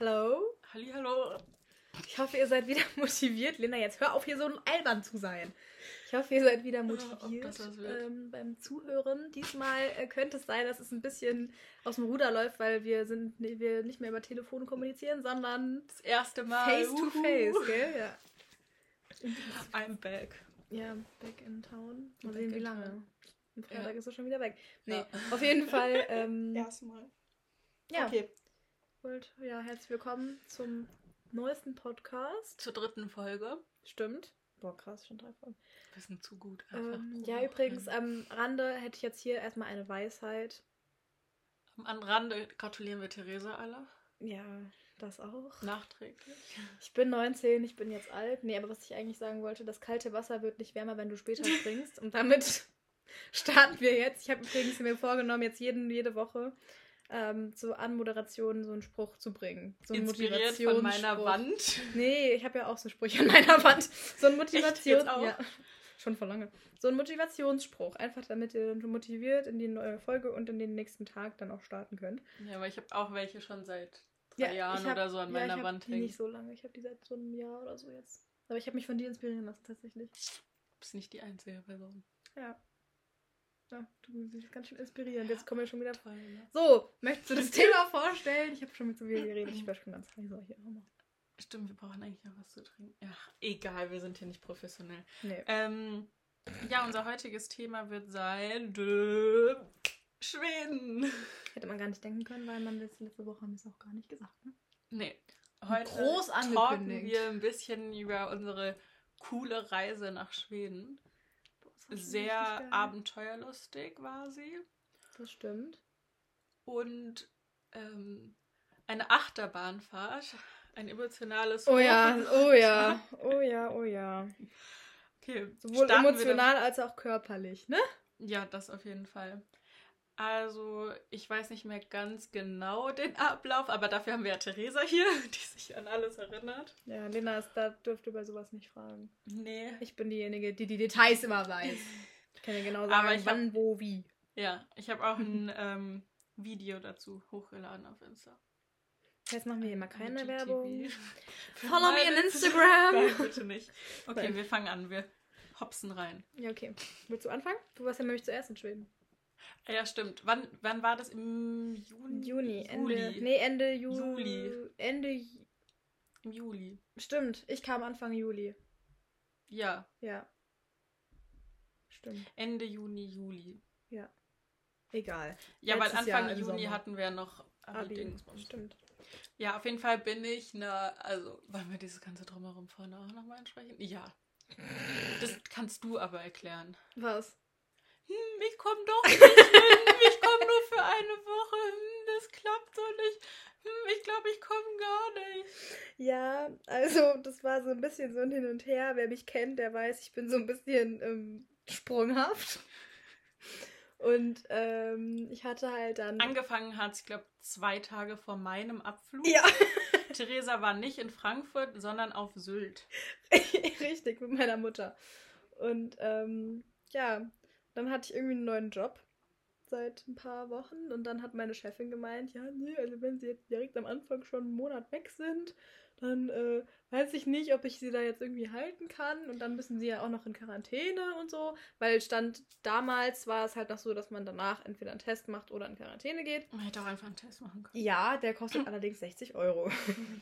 Hallo? Hallihallo. Ich hoffe, ihr seid wieder motiviert. Lena, jetzt hör auf, hier so albern zu sein. Ich hoffe, ihr seid wieder motiviert wird. ähm, beim Zuhören. Diesmal äh, könnte es sein, dass es ein bisschen aus dem Ruder läuft, weil wir sind nee, wir nicht mehr über Telefon kommunizieren, sondern Das erste Mal. face to Uhu. face, gell? Ja. I'm back. Ja, back in town. Mal Back sehen, wie lange. Am Freitag Ja. ist er schon wieder weg. Nee, Ja. auf jeden Fall. Ähm, Erstmal. ja, Okay. Wollt, ja, herzlich willkommen zum neuesten Podcast. Zur dritten Folge. Stimmt. Boah, krass, schon drei Folgen. Wir sind zu gut. Ähm, ja, übrigens, am Rande hätte ich jetzt hier erstmal eine Weisheit. Am Rande gratulieren wir Theresa alle. Ja, das auch. Nachträglich. Ich bin 19, ich bin jetzt alt. Nee, aber was ich eigentlich sagen wollte, das kalte Wasser wird nicht wärmer, wenn du später springst. Und damit starten wir jetzt. Ich habe übrigens mir vorgenommen, jetzt jeden, jede Woche ähm, zur Anmoderation so einen Spruch zu bringen. So einen Inspiriert von meiner. Wand. Nee, ich habe ja auch so Sprüche an meiner Wand. So ein Motivation. Ja, schon vor lange. So ein Motivationsspruch. Einfach damit ihr dann motiviert in die neue Folge und in den nächsten Tag dann auch starten könnt. Ja, aber ich habe auch welche schon seit drei Jahren ich hab- oder so an ja, meiner ich Wand hängen. nicht so lange. Ich habe die seit so einem Jahr oder so jetzt. Aber ich habe mich von dir inspirieren lassen, tatsächlich. Du bist nicht die einzige Person. Ja. Ja, du bist ganz schön inspirierend. Jetzt kommen wir schon wieder. Toll, ne? So, möchtest du das Thema vorstellen? Ich habe schon mit so viel geredet. Ich war schon ganz heiser hier. auch. Stimmt, wir brauchen eigentlich noch was zu trinken. Ja, egal, wir sind hier nicht professionell. Nee. Ähm, ja, unser heutiges Thema wird sein dö, Schweden. Hätte man gar nicht denken können, weil man das letzte Woche haben wir es auch gar nicht gesagt. Ne? Nee, heute Groß talken wir ein bisschen über unsere coole Reise nach Schweden. Boah, das war schon Sehr abenteuerlustig war sie. Das stimmt. Und ähm, eine Achterbahnfahrt. Ein emotionales Oh ja, oh ja, oh ja, oh ja. Okay, Sowohl emotional als auch körperlich, ne? Ja, das auf jeden Fall. Also, ich weiß nicht mehr ganz genau den Ablauf, aber dafür haben wir ja Theresa hier, die sich an alles erinnert. Ja, Lena ist, da dürfte bei sowas nicht fragen. Nee. Ich bin diejenige, die die Details immer weiß. Ich kann dir genau sagen, Aber ich hab- wann, wo, wie. Ja, ich habe auch ein ähm, Video dazu hochgeladen auf Insta. Jetzt machen wir hier mal keine IGTV. Werbung. Follow me on Instagram. Nein, bitte nicht. Okay, Nein. wir fangen an. Wir hopsen rein. Ja, okay. Willst du anfangen? Du warst ja nämlich zuerst in Schweden. Ah Ja, stimmt. Wann, wann war das? Im Juni? Juni, Ende. Juli. Nee, Ende Ju Juli. Ende. Ju- Im Juli. Stimmt, ich kam Anfang Juli. Ja, Ja. Stimmt. Ende Juni, Juli. Egal. Ja, weil Letztes Anfang Juni Sommer. hatten wir noch Abi. Abi-Dingsbums. Stimmt. Ja, auf jeden Fall bin ich eine. Also, wollen wir dieses ganze Drumherum vorne auch nochmal ansprechen? Ja. Das kannst du aber erklären. Was? Hm, ich komme doch nicht hin. Ich komme nur für eine Woche. Hm, das klappt so nicht. Hm, ich glaube, ich komme gar nicht. Ja, also das war so ein bisschen so ein Hin und Her. Wer mich kennt, der weiß, ich bin so ein bisschen ähm, sprunghaft. Und ähm, ich hatte halt dann. Angefangen hat es, ich glaube, zwei Tage vor meinem Abflug. ja, Theresa war nicht in Frankfurt, sondern auf Sylt. richtig, mit meiner Mutter. Und ähm, ja, dann hatte ich irgendwie einen neuen Job seit ein paar Wochen. Und dann hat meine Chefin gemeint, ja, nee, also wenn sie jetzt direkt am Anfang schon einen Monat weg sind, dann äh, weiß ich nicht, ob ich sie da jetzt irgendwie halten kann. Und dann müssen sie ja auch noch in Quarantäne und so. Weil stand damals war es halt noch so, dass man danach entweder einen Test macht oder in Quarantäne geht. Man hätte auch einfach einen Test machen können. Ja, der kostet allerdings 60 Euro.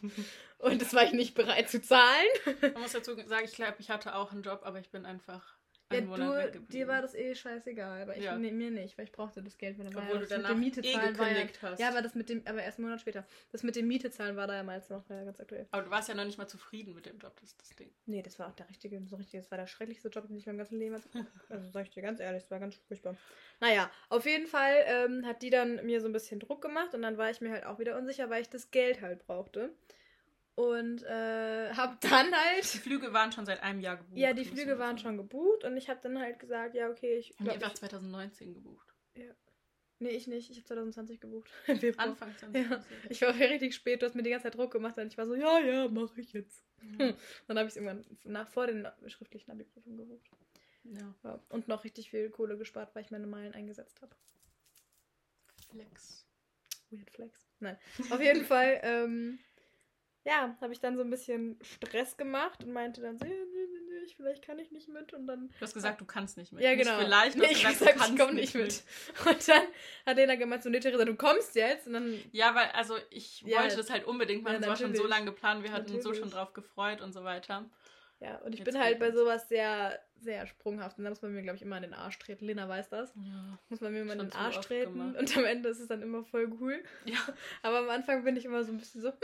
Und das war ich nicht bereit zu zahlen. Man muss dazu sagen, ich glaube, ich hatte auch einen Job, aber ich bin einfach Ja, du, weggeblieben. dir war das eh scheißegal, aber ich, Ja. nee, mir nicht, weil ich brauchte das Geld, weil war Obwohl du das mit danach dem Miete eh zahlen war ja, gekündigt hast. ja, aber das mit dem, aber erst einen Monat später. Das mit dem Miete zahlen war da ja meist noch war ja ganz aktuell. Aber du warst ja noch nicht mal zufrieden mit dem Job, das ist das Ding. Nee, das war auch der richtige, so richtig, das war der schrecklichste Job, den ich mein ganzes Leben hatte. Also sag ich dir ganz ehrlich, das war ganz furchtbar. Naja, auf jeden Fall ähm, hat die dann mir so ein bisschen Druck gemacht und dann war ich mir halt auch wieder unsicher, weil ich das Geld halt brauchte. Und äh, hab dann Die halt. Flüge waren schon seit einem Jahr gebucht. Ja, die Flüge waren schon gebucht und ich habe dann halt gesagt, ja, okay, ich. Haben die einfach ich 2019 gebucht. nee, ich nicht. Ich habe 2020 gebucht. Anfang 2020. Ich war richtig spät, du hast mir die ganze Zeit Druck gemacht und ich war so, ja, ja, mache ich jetzt. Ja. Dann habe ich es irgendwann nach vor den schriftlichen Abi-Prüfungen gebucht. ja. Ja. Und noch richtig viel Kohle gespart, weil ich meine Meilen eingesetzt habe. Flex. Weird Flex. Nein. Auf jeden Fall, ähm, ja, habe ich dann so ein bisschen Stress gemacht und meinte dann so, ja, nee, nee, nee, ich, vielleicht kann ich nicht mit. Und dann. Du hast gesagt, du kannst nicht mit. Ja, genau. Nicht vielleicht, du nee, hast ich gesagt, gesagt, ich komme nicht mit. Und dann hat Lena gemeint, so, nee, Theresa, du kommst jetzt. Und dann, Ja, weil, also ich Ja. wollte das halt unbedingt machen. Ja, es war schon so natürlich. lange geplant, wir hatten uns so Natürlich. schon drauf gefreut und so weiter. ja, und ich Jetzt bin halt bei sowas sehr, sehr sprunghaft. Und da muss man mir, glaube ich, immer an den Arsch treten. Lena weiß das. Ja. Muss man mir immer in den Arsch treten. gemacht. Und am Ende ist es dann immer voll cool. Ja. Aber am Anfang bin ich immer so ein bisschen so, hm.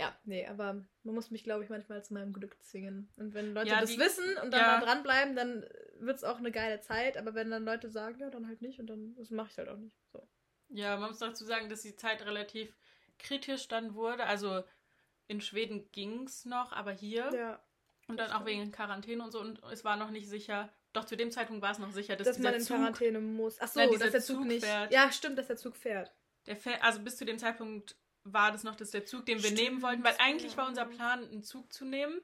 Ja, nee, aber man muss mich, glaube ich, manchmal zu meinem Glück zwingen. Und wenn Leute Ja, das die- wissen und dann ja. da dranbleiben, dann wird es auch eine geile Zeit. Aber wenn dann Leute sagen, ja, dann halt nicht und dann, das mache ich halt auch nicht. So. Ja, man muss dazu sagen, dass die Zeit relativ kritisch dann wurde. Also in Schweden ging es noch, aber hier Ja, und dann auch wegen Quarantäne und so und es war noch nicht sicher. Doch zu dem Zeitpunkt war es noch sicher, dass, dass dieser man in Zug, Quarantäne muss. Ach so, Nein, dass der Zug, Zug nicht. fährt. Ja, stimmt, dass der Zug fährt. der fährt, also bis zu dem Zeitpunkt war das noch das der Zug, den wir Stimmt, nehmen wollten, weil eigentlich war unser Plan, einen Zug zu nehmen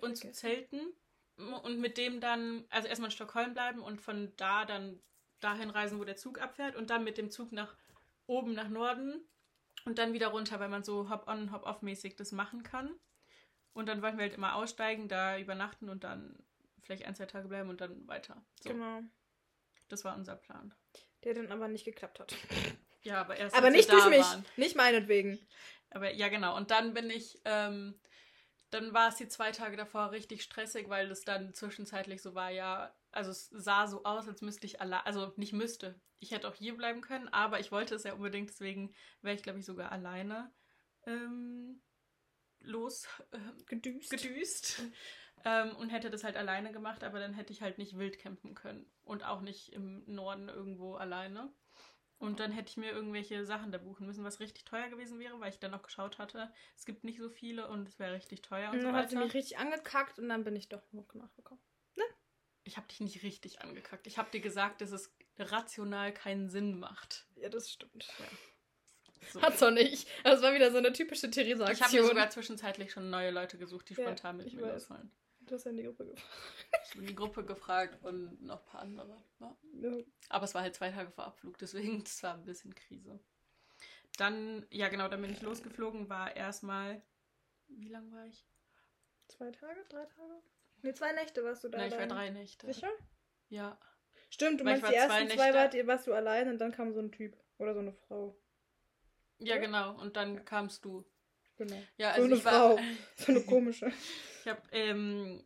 und zu zelten und mit dem dann, also erstmal in Stockholm bleiben und von da dann dahin reisen, wo der Zug abfährt und dann mit dem Zug nach oben nach Norden und dann wieder runter, weil man so Hop-on, Hop-off-mäßig das machen kann. Und dann wollten wir halt immer aussteigen, da übernachten und dann vielleicht ein, zwei Tage bleiben und dann weiter. So, Genau. das war unser Plan. Der dann aber nicht geklappt hat. Ja, aber erst Aber nicht durch mich. waren. Nicht meinetwegen. Aber ja, genau. Und dann bin ich, ähm, dann war es die zwei Tage davor richtig stressig, weil es dann zwischenzeitlich so war, ja, also es sah so aus, als müsste ich allein, also nicht müsste. Ich hätte auch hier bleiben können, aber ich wollte es ja unbedingt, deswegen wäre ich, glaube ich, sogar alleine ähm, los ähm, Gedüst. gedüst. Ähm, und hätte das halt alleine gemacht, aber dann hätte ich halt nicht wild campen können. Und auch nicht im Norden irgendwo alleine. Und dann hätte ich mir irgendwelche Sachen da buchen müssen, was richtig teuer gewesen wäre, weil ich dann noch geschaut hatte. Es gibt nicht so viele und es wäre richtig teuer und Und so dann hat sie weiter. mich richtig angekackt und dann bin ich doch noch nachgekommen. Ich habe dich nicht richtig angekackt. Ich habe dir gesagt, dass es rational keinen Sinn macht. Ja, das stimmt. So. Hat's auch nicht. Das war wieder so eine typische Ich habe Theresa-Aktion. sogar zwischenzeitlich schon neue Leute gesucht, die Ja, spontan mit mir losfallen. Du hast ja in die Gruppe gefragt. Ich habe in die Gruppe gefragt und noch ein paar andere. Ja. Ja. Aber es war halt zwei Tage vor Abflug, deswegen das war ein bisschen Krise. Dann, ja genau, dann bin ich losgeflogen, war erstmal. Wie lang war ich? Zwei Tage? Drei Tage? Nee, zwei Nächte warst du da. Nein, ich war drei Nächte. Sicher? Ja. Stimmt, du Weil meinst, die zwei ersten zwei Nächte- wart, warst du allein und dann kam so ein Typ. Oder so eine Frau. Ja, Ja. genau. Und dann kamst du. Genau. Ja, So also eine ich war. Frau. So eine komische. Ich habe, ähm,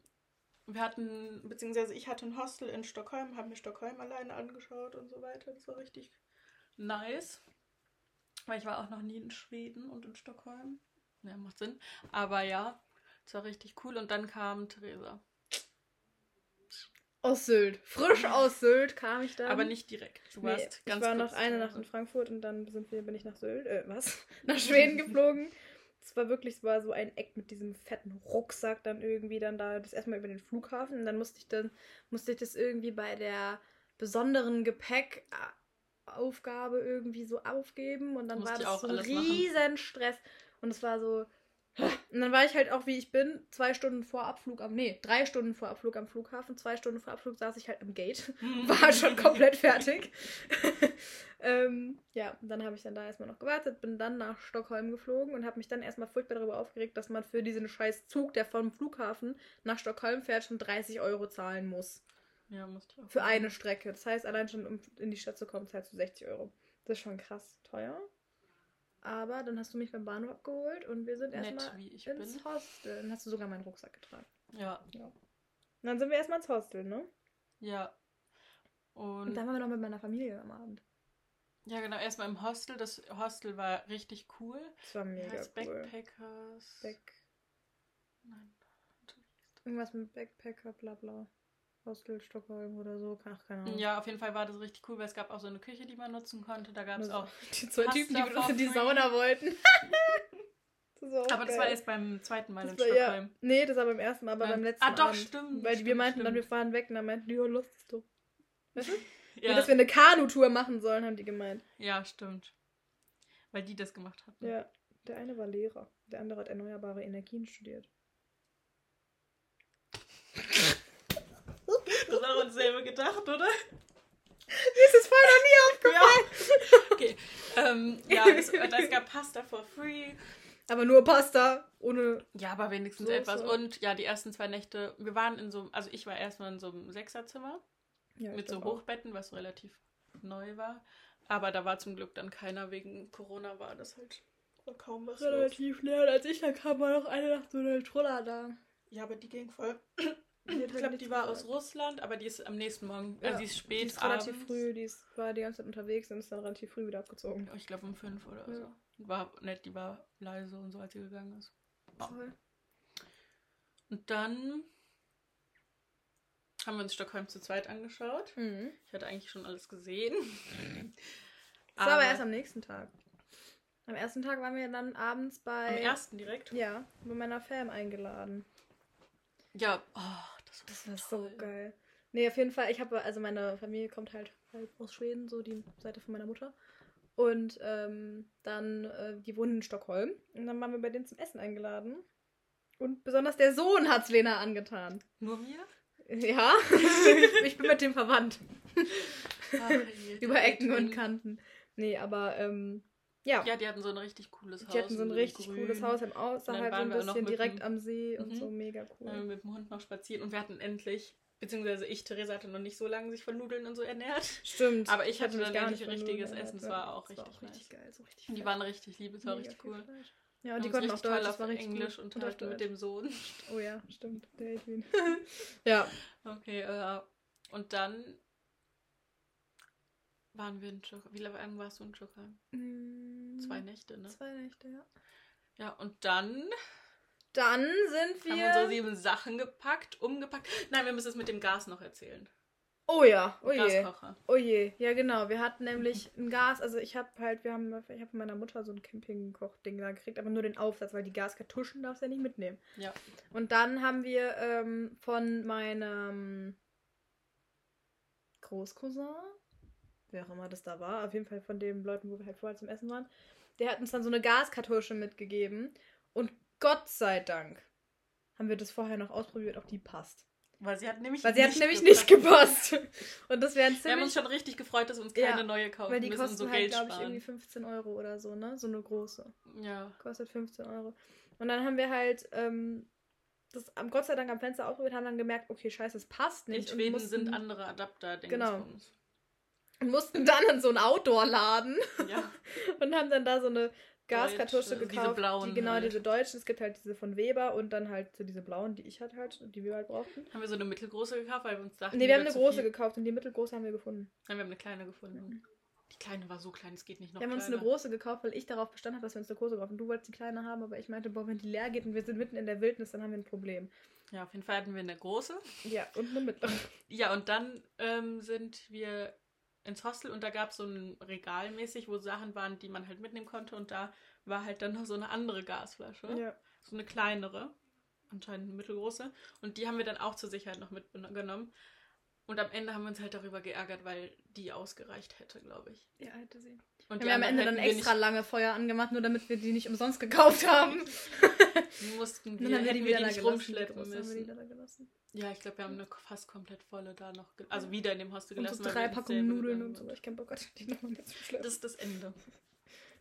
wir hatten, beziehungsweise ich hatte ein Hostel in Stockholm, habe mir Stockholm alleine angeschaut und so weiter. Das war richtig nice. Weil ich war auch noch nie in Schweden und in Stockholm. Ja, macht Sinn. Aber ja, es war richtig cool. Und dann kam Theresa. Aus Sylt. Frisch aus Sylt kam ich dann. Aber nicht direkt. Du Nee, warst ich ganz war kurz noch eine Nacht in Frankfurt und dann sind wir, bin ich nach Sylt, äh, was? Nach Schweden geflogen. Es war wirklich, es war so ein Eck mit diesem fetten Rucksack dann irgendwie dann da, das erstmal über den Flughafen. Und dann musste ich dann, musste ich das irgendwie bei der besonderen Gepäckaufgabe irgendwie so aufgeben. Und dann Musste war das so ein machen. riesen Stress und es war so, und dann war ich halt auch, wie ich bin, zwei Stunden vor Abflug am, nee, drei Stunden vor Abflug am Flughafen, zwei Stunden vor Abflug saß ich halt am Gate war schon komplett fertig. ähm, ja, dann habe ich dann da erstmal noch gewartet, bin dann nach Stockholm geflogen und habe mich dann erstmal furchtbar darüber aufgeregt, dass man für diesen scheiß Zug, der vom Flughafen nach Stockholm fährt, schon 30 Euro zahlen muss. Ja, ich auch. Für eine Strecke. Das heißt, allein schon, um in die Stadt zu kommen, zahlst du 60 Euro. Das ist schon krass teuer. Aber dann hast du mich beim Bahnhof abgeholt und wir sind erstmal ins bin. Hostel. Dann hast du sogar meinen Rucksack getragen. Ja, Und dann sind wir erstmal ins Hostel, ne? ja. Und Und dann waren wir noch mit meiner Familie am Abend. ja, genau, erstmal im Hostel. Das Hostel war richtig cool. Das war mega heißt cool. Backpackers. Back, Nein. irgendwas mit Backpacker, bla bla. Hostel Stockholm oder so. Ach, keine Ahnung. Ja, auf jeden Fall war das richtig cool, weil es gab auch so eine Küche, die man nutzen konnte. Da gab es auch. Die zwei Typen, die for in die. Sauna wollten. das war Aber das geil. war erst beim zweiten Mal in das war, ja, Stockholm. Nee, das war beim ersten Mal, aber Nein. beim letzten Ah, doch, Abend. stimmt, Weil stimmt, wir meinten dann, wir stimmt. fahren weg und dann meinten die, ja, los ist doch. Weißt du? Ja, dass wir eine Kanutour machen sollen, haben die gemeint. ja, stimmt. Weil die das gemacht hatten. Ja, der eine war Lehrer, der andere hat erneuerbare Energien studiert. Das hat uns selber gedacht, oder? Mir ist es vorher noch nie aufgefallen. Ja. Okay. Ähm, ja, es, das gab Pasta for free. Aber nur Pasta, ohne. Ja, aber wenigstens Soße. etwas. Und ja, die ersten zwei Nächte, wir waren in so, also ich war erstmal in so einem Sechserzimmer Ja, mit so glaub auch. Hochbetten, was relativ neu war. Aber da war zum Glück dann keiner wegen Corona, war das halt war kaum was los. Relativ leer. Und als ich da kam, war noch eine Nacht so eine Troller da. Ja, aber die ging voll. Ich glaube, die war aus Russland, aber die ist am nächsten Morgen, Ja, also die ist spät Die ist relativ abends. früh, die ist, war die ganze Zeit unterwegs und ist dann relativ früh wieder abgezogen. Ich glaube um fünf oder Ja. so. War nett, die war leise und so, als sie gegangen ist. Ja. Voll. Und dann haben wir uns Stockholm zu zweit angeschaut. Mhm. Ich hatte eigentlich schon alles gesehen. Das war aber erst am nächsten Tag. Am ersten Tag waren wir dann abends bei. am ersten direkt. Ja, bei meiner Fam eingeladen. Ja, oh, das war, so geil. Nee, auf jeden Fall, ich habe, also meine Familie kommt halt, aus Schweden, so die Seite von meiner Mutter. Und ähm, dann, äh, die wohnen in Stockholm. Und dann waren wir bei denen zum Essen eingeladen. Und besonders der Sohn hat's Lena angetan. Nur mir? Ja, ich, ich bin mit dem verwandt. Ach, Über Ecken und. Kanten. Nee, aber ähm, ja. Ja, die hatten so ein richtig cooles Haus. die hatten so ein in richtig Grün. cooles Haus im Außerhalb, so waren ein wir auch noch bisschen direkt dem- am See und Mhm. so mega cool. Haben wir mit dem Hund noch spazieren und wir hatten endlich, beziehungsweise ich, Theresa, hatte noch nicht so lange sich von Nudeln und so ernährt. Stimmt. Aber ich hatte mich dann endlich richtiges Essen. Es war auch richtig war nice. richtig geil, so richtig Die waren richtig lieb, es war richtig cool. Fleisch. Ja, und die haben konnten auch Deutsch, das auf war richtig Englisch und Und mit dem Sohn. Oh ja, stimmt. Der Edwin. ja. Okay, äh, und dann waren wir in Stockholm. Wie lange warst du in Stockholm? Zwei Nächte, ne? Mm, Zwei Nächte, ja. Ja, und dann Dann sind haben wir unsere wir. sieben Sachen gepackt, umgepackt. Nein, wir müssen es mit dem Gas noch erzählen. Oh ja, oh je. Gaskocher. Oh je. Ja, genau. Wir hatten nämlich ein Gas. Also ich habe halt, wir haben, ich habe von meiner Mutter so ein Campingkoch-Ding da gekriegt, aber nur den Aufsatz, weil die Gaskartuschen darfst du ja nicht mitnehmen. Ja. Und dann haben wir ähm, von meinem Großcousin, wer auch immer das da war, auf jeden Fall von den Leuten, wo wir halt vorher zum Essen waren, der hat uns dann so eine Gaskartusche mitgegeben. Und Gott sei Dank haben wir das vorher noch ausprobiert, ob die passt. Weil sie hat nämlich Weil sie hat nicht nämlich gepasst. nicht gepasst. Und das wären Wir haben uns ziemlich... schon richtig gefreut, dass wir uns keine Ja, neue kaufen Weil die müssen kosten und so halt, glaube ich, irgendwie 15 Euro oder so, ne? So eine große. Ja. Kostet 15 Euro. Und dann haben wir halt ähm, das am Gott sei Dank am Fenster ausprobiert, haben dann gemerkt, okay, scheiße, es passt In nicht. und Schweden sind andere Adapter, Genau. Dingsbums. Und mussten dann in so einen Outdoor-Laden Ja. und haben dann da so eine Gaskartusche Deutsche, diese gekauft. blauen die, genau, halt. diese deutschen. Es gibt halt diese von Weber und dann halt so diese blauen, die ich halt halt, die wir halt brauchten. Haben wir so eine mittelgroße gekauft, weil wir uns dachten, Nee, wir haben eine große viel. gekauft und die mittelgroße haben wir gefunden. Nein, wir haben eine kleine gefunden. Die kleine war so klein, es geht nicht noch wir haben uns kleiner. eine große gekauft, weil ich darauf bestanden habe, dass wir uns eine große kaufen. Du wolltest die kleine haben, aber ich meinte, boah, wenn die leer geht und wir sind mitten in der Wildnis, dann haben wir ein Problem. Ja, auf jeden Fall hatten wir eine große. Ja, und eine mittlere. Ja, und dann ähm, sind wir ins Hostel und da gab es so ein Regal mäßig, wo Sachen waren, die man halt mitnehmen konnte und da war halt dann noch so eine andere Gasflasche. Ja. So eine kleinere, anscheinend eine mittelgroße. Und die haben wir dann auch zur Sicherheit noch mitgenommen. Und am Ende haben wir uns halt darüber geärgert, weil die ausgereicht hätte, glaube ich. Ja, hätte sie. Und Wir haben am Ende dann extra lange Feuer angemacht, nur damit wir die nicht umsonst gekauft haben. Mussten Dann wir, wir hätten die wir wieder die nicht rumschleppen müssen. Ja, ich glaube, wir haben eine fast komplett volle da noch, also wieder in dem Hostel Und gelassen. so weil drei Packungen Nudeln und so. Ich kann Bock, die nochmal mitzuschleppen. Das ist das Ende.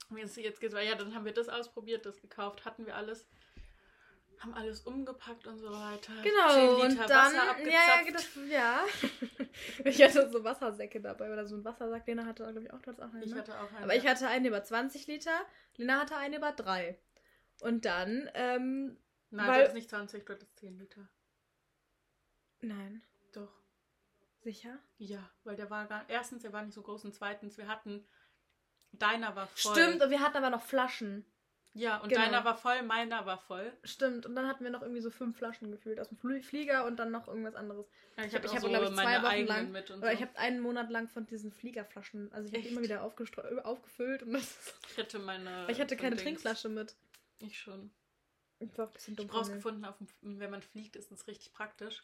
Und Jetzt, jetzt geht's weiter. Ja, dann haben wir das ausprobiert, das gekauft, hatten wir alles. Haben alles umgepackt und so weiter. Genau, 10 und dann, ja, ja, das, ja. ich hatte so Wassersäcke dabei oder so ein Wassersack, Lena hatte, glaube ich, auch, hattest auch einen, Ich ne? hatte auch einen. Aber ich hatte einen über 20 Liter, Lena hatte einen über 3. Und dann, ähm, Nein, weil- du hattest nicht 20, du hattest 10 Liter. nein, Doch. sicher? Ja, weil der war gar. Erstens, der war nicht so groß und zweitens, wir hatten. Deiner war voll. Stimmt, und wir hatten aber noch Flaschen. Ja, und Genau. deiner war voll, meiner war voll. Stimmt, und dann hatten wir noch irgendwie so fünf Flaschen gefühlt aus dem Flie- Flieger und dann noch irgendwas anderes. Ja, ich Ich habe, ich so hab, glaube ich, zwei meine Wochen eigenen lang, mit und oder so. ich habe einen Monat lang von diesen Fliegerflaschen, also ich habe immer wieder aufgestreu- aufgefüllt und das, Ich hatte meine. ich hatte keine Dings. Trinkflasche mit. Ich schon. Ich war ein bisschen Ich dumm. mir. rausgefunden, auf dem, wenn man fliegt, ist es richtig praktisch.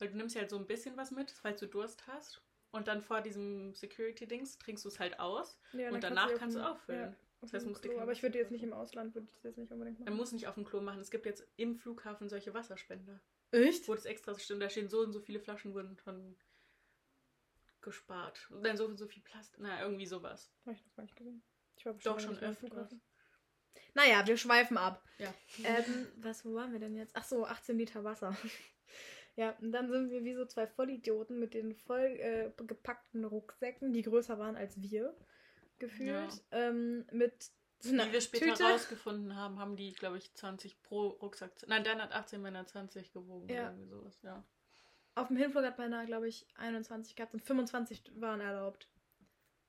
Weil du nimmst ja halt so ein bisschen was mit, falls du Durst hast. Und dann vor diesem Security-Dings trinkst du es halt aus. Ja, dann und danach auf kannst du dem- auffüllen. Ja, Das heißt, musst Klo. Aber ich würde jetzt nicht im. Ausland, würde ich das jetzt nicht unbedingt machen. Man muss nicht auf dem Klo machen. Es gibt jetzt im Flughafen solche Wasserspender. Echt? Wo das extra stimmt, da stehen so und so viele Flaschen wurden schon gespart. Und dann so und so viel Plastik. Na, irgendwie sowas. Habe ich noch gar nicht gesehen. Ich war Doch, schon. Flughafen. Naja, wir schweifen ab. Ja. Ähm, was, wo waren wir denn jetzt? Ach so, 18 Liter Wasser. ja, und dann sind wir wie so zwei Vollidioten mit den voll äh, gepackten Rucksäcken, die größer waren als wir, gefühlt. Ähm, mit so einer Wie wir später Tüte. rausgefunden haben, haben die, glaube ich, 20 pro Rucksack. Nein, deiner hat 18, meiner 20 gewogen Ja. oder irgendwie sowas, ja. Auf dem Hinflug hat meiner, glaube ich, 21 gehabt und 25 waren erlaubt.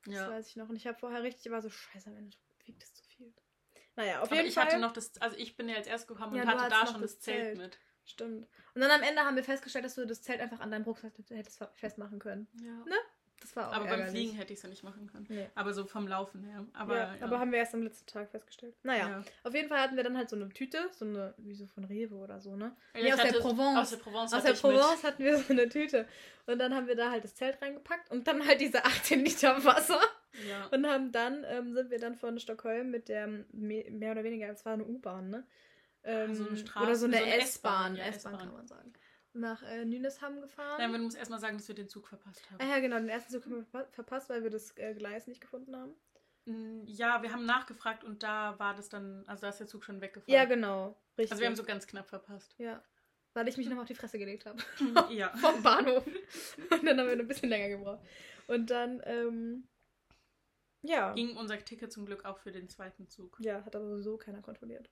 Das ja. weiß ich noch. Und ich habe vorher richtig, war so, scheiße, am Ende wiegt es zu viel. Naja, auf Aber jeden ich Fall. hatte noch das, also ich bin ja als erst gekommen Ja, und hatte da schon das das Zelt, Zelt. mit. Stimmt. Und dann am Ende haben wir festgestellt, dass du das Zelt einfach an deinem Rucksack hättest festmachen können. Ja. Ne? Das war auch Aber beim ärgerlich. Fliegen hätte ich es ja nicht machen können. Nee. Aber so vom Laufen her. Aber, ja, ja. aber haben wir erst am letzten Tag festgestellt. Naja, Ja. auf jeden Fall hatten wir dann halt so eine Tüte, so eine, wie so von Rewe oder so, ne? Ja, Nee, aus der Provence. Aus der Provence. Aus der mit. Provence hatten wir so eine Tüte. Und dann haben wir da halt das Zelt reingepackt und dann halt diese 18 Liter Wasser. Ja. Und haben dann, ähm, sind wir dann von Stockholm mit der, me- mehr oder weniger, es war eine U-Bahn, ne? Ähm, so eine Straße- oder so eine S-Bahn S-Bahn. kann man sagen. Nach äh, Nynäshamn gefahren. Nein, man muss erstmal sagen, dass wir den Zug verpasst haben. ah ja, genau, den ersten Zug haben wir verpa- verpasst, weil wir das äh, Gleis nicht gefunden haben. Mm, Ja, wir haben nachgefragt und da war das dann, also da ist der Zug schon weggefahren. Ja, genau. Richtig. Also wir haben so ganz knapp verpasst. Ja. Weil ich mich noch auf die Fresse gelegt habe. ja. Vom Bahnhof. Und dann haben wir ein bisschen länger gebraucht. Und dann, ähm, ja. Ging unser Ticket zum Glück auch für den zweiten Zug. Ja, hat aber sowieso keiner kontrolliert.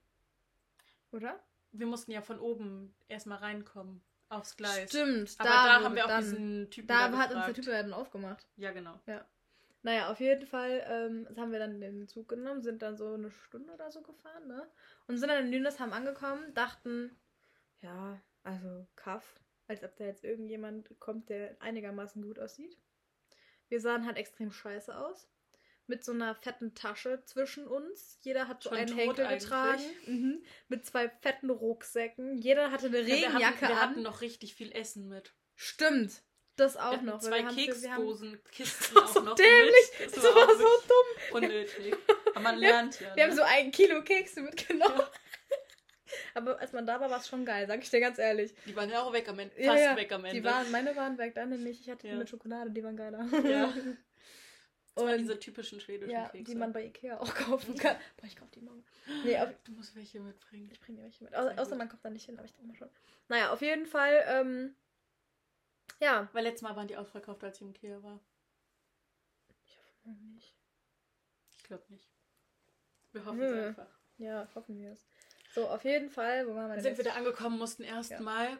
Oder? Wir mussten ja von oben erstmal reinkommen aufs Gleis. Stimmt. Aber da, wurde haben wir auch dann, diesen Typen Da da hat uns der. Typ ja dann aufgemacht. Ja, genau. Naja, auf jeden Fall ähm, haben wir dann den Zug genommen, sind dann so eine Stunde oder so gefahren, ne? Und sind dann in Lünersheim angekommen, dachten, ja, also Kaff, als ob da jetzt irgendjemand kommt, der einigermaßen gut aussieht. Wir sahen halt extrem scheiße aus. Mit so einer fetten Tasche zwischen uns. Jeder hat so Schon einen Henkel getragen. Mhm. Mit zwei fetten Rucksäcken. Jeder hatte eine Ja, wir Regenjacke hatten, wir an. hatten noch richtig viel Essen mit. Stimmt. Das auch wir noch. zwei wir wir Keksdosen, Kisten Das auch war noch dämlich. mit. Das war auch so dumm. unnötig. Aber man lernt ja. Wir ne? haben so ein Kilo Kekse mitgenommen. Aber als man da war, war es schon geil, sag ich dir ganz ehrlich. Die waren ja auch weg am Ende. Ja, Fast ja, weg am Ende. Die waren, meine waren weg, deine nicht. Ich hatte die Ja. mit Schokolade, die waren geiler. Ja. Das waren diese typischen schwedischen ja, Kekse. die man bei Ikea auch kaufen kann. Boah, ich kauf die morgen. Nee, auf, Du musst welche mitbringen. ich bringe dir welche mit. Au Sehr außer gut. man kommt da nicht hin, aber ich denke mal schon. Naja, auf jeden Fall, ähm, ja. Weil letztes Mal waren die ausverkauft, als ich im Ikea war. Ich hoffe nicht. Ich glaube nicht. Wir hoffen es einfach. Ja, hoffen wir es. So, auf jeden Fall, wo waren wir denn Sind wir da angekommen, mussten erstmal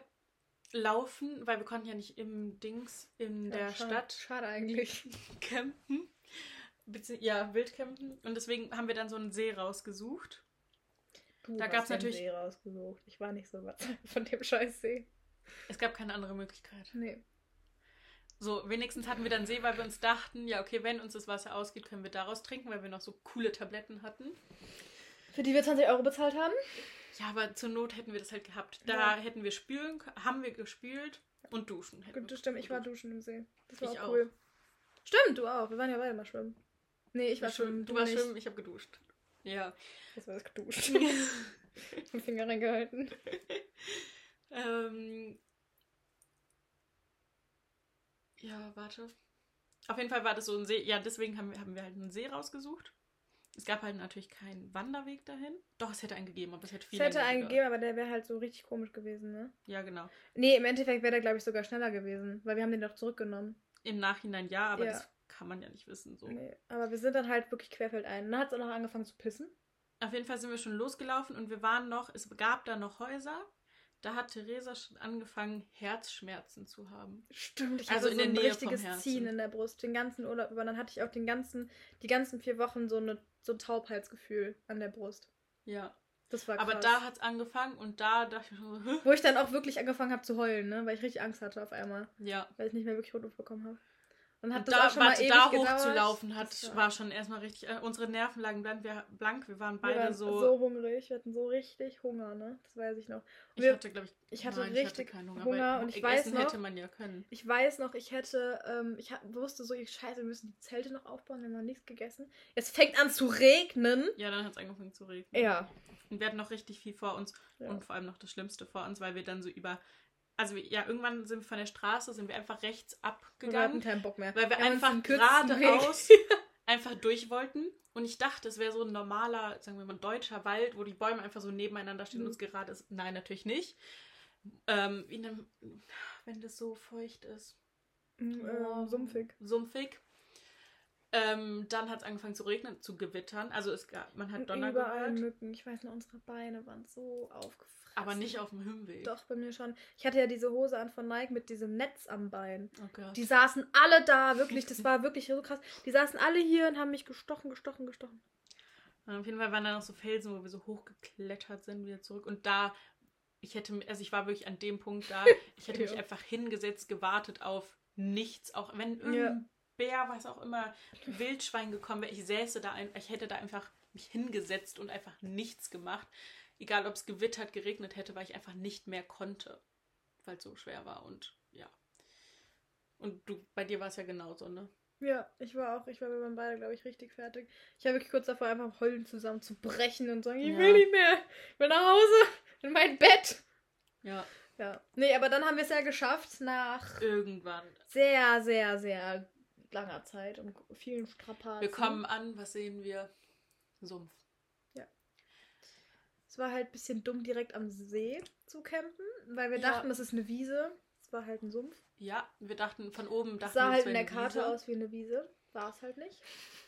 laufen, weil wir konnten ja nicht im Dings in Ja, der schade. Stadt Schade eigentlich. campen. Ja, wild campen. Und deswegen haben wir dann so einen See rausgesucht. Du Da gab's den natürlich- See rausgesucht. Ich war nicht so überzeugt von dem Scheißsee. Es gab keine andere Möglichkeit. Nee. So, wenigstens hatten wir dann See, weil wir uns dachten, ja, okay, wenn uns das Wasser ausgeht, können wir daraus trinken, weil wir noch so coole Tabletten hatten. Für die wir 20 Euro bezahlt haben? Ja, aber zur Not hätten wir das halt gehabt. Da Ja. hätten wir spülen, haben wir gespült und duschen. hätten Gut, das stimmt, ich war duschen im See. Das war Ich auch auch. cool. Stimmt, du auch. Wir waren ja beide mal schwimmen. Nee, ich war schwimmen. Du warst nicht. schwimmen, ich habe geduscht. Ja. Jetzt war das geduscht. Den Finger reingehalten. ähm, ja, warte. Auf jeden Fall war das so ein See. Ja, deswegen haben wir, haben wir halt einen See rausgesucht. Es gab halt natürlich keinen Wanderweg dahin. Doch, es hätte einen gegeben, aber es hätte viel Es hätte einen gegeben, aber der wäre halt so richtig komisch gewesen, ne? Ja, genau. Nee, im Endeffekt wäre der, glaube ich, sogar schneller gewesen, weil wir haben den doch zurückgenommen. Im Nachhinein ja, aber Ja. das kann man ja nicht wissen. So. Nee, aber wir sind dann halt wirklich querfeldein. Dann hat es auch noch angefangen zu pissen. Auf jeden Fall sind wir schon losgelaufen und wir waren noch, es gab da noch Häuser. Da hat Theresa schon angefangen, Herzschmerzen zu haben. Stimmt, ich Also hatte in so ein Nähe richtiges. Ziehen in der Brust, den ganzen Urlaub über. Dann hatte ich auch den ganzen, die ganzen vier Wochen so, eine, so ein Taubheitsgefühl an der Brust. Ja. Das war krass. Aber da hat es angefangen und da dachte ich so? Wo ich dann auch wirklich angefangen habe zu heulen, ne? Weil ich richtig Angst hatte auf einmal. ja. Weil ich nicht mehr wirklich Rotluft bekommen habe. Dann hat das da, auch schon mal ewig da hochzulaufen hat, war, schon erstmal richtig. Äh, unsere Nerven lagen blank wir, blank. wir waren wir beide waren so. so hungrig. Wir hatten so richtig Hunger, ne? Das weiß ich noch. ich wir- hatte, glaube ich, ich hatte nein, richtig keinen Hunger. Hunger aber und ich essen weiß noch- hätte man ja können. Ich weiß noch, ich hätte, ähm, ich wusste so, ich scheiße, wir müssen die Zelte noch aufbauen, wir haben noch nichts gegessen. Es fängt an zu regnen. Ja, dann hat es angefangen zu regnen. Ja. Und wir hatten noch richtig viel vor uns Ja. und vor allem noch das Schlimmste vor uns, weil wir dann so über. Also wir, ja, irgendwann sind wir von der Straße, sind wir einfach rechts Wir hatten abgegangen, keinen Bock mehr. weil wir uns einfach geradeaus einfach durch wollten. Und ich dachte, es wäre so ein normaler, sagen wir mal, deutscher Wald, wo die Bäume einfach so nebeneinander stehen Mhm. und es gerade ist. Nein, natürlich nicht. Ähm, in einem, wenn das so feucht ist. Ähm, sumpfig. Sumpfig. Ähm, dann hat es angefangen zu regnen, zu gewittern. Also es gab, man hat Donner überall gehört. Mücken. Ich weiß noch, unsere Beine waren so aufgefressen. Aber nicht auf dem Hinweg. Doch, bei mir schon. Ich hatte ja diese Hose an von Nike mit diesem Netz am Bein. Oh Gott. Die saßen alle da, wirklich, das war wirklich so krass. Die saßen alle hier und haben mich gestochen, gestochen, gestochen. Und auf jeden Fall waren da noch so Felsen, wo wir so hochgeklettert sind, wieder zurück. Und da, ich hätte, also ich war wirklich an dem Punkt da, ich hätte mich Ja. einfach hingesetzt, gewartet auf nichts. Auch wenn irgendein Bär, was auch immer, Wildschwein gekommen wäre, ich säße da, ein, ich hätte da einfach mich hingesetzt und einfach nichts gemacht. Egal, ob es gewittert, geregnet hätte, weil ich einfach nicht mehr konnte, weil es so schwer war und ja. Und du, bei dir war es ja genauso, ne? Ja, ich war auch, ich war, wir waren beide, glaube ich, richtig fertig. Ich war wirklich kurz davor, einfach heulen zusammen zu brechen und sagen, ich Ja. will nicht mehr, ich will nach Hause, in mein Bett. Ja, Ja. Nee, aber dann haben wir es ja geschafft, nach irgendwann. sehr, sehr, sehr langer Zeit und vielen Strapazen. Wir kommen an, was sehen wir? Sumpf. Es war halt ein bisschen dumm, direkt am See zu campen, weil wir Ja. dachten, das ist eine Wiese. Es war halt ein Sumpf. Ja, wir dachten von oben, Es dachten sah wir, halt es in der Karte Wiese. aus wie eine Wiese. War es halt nicht.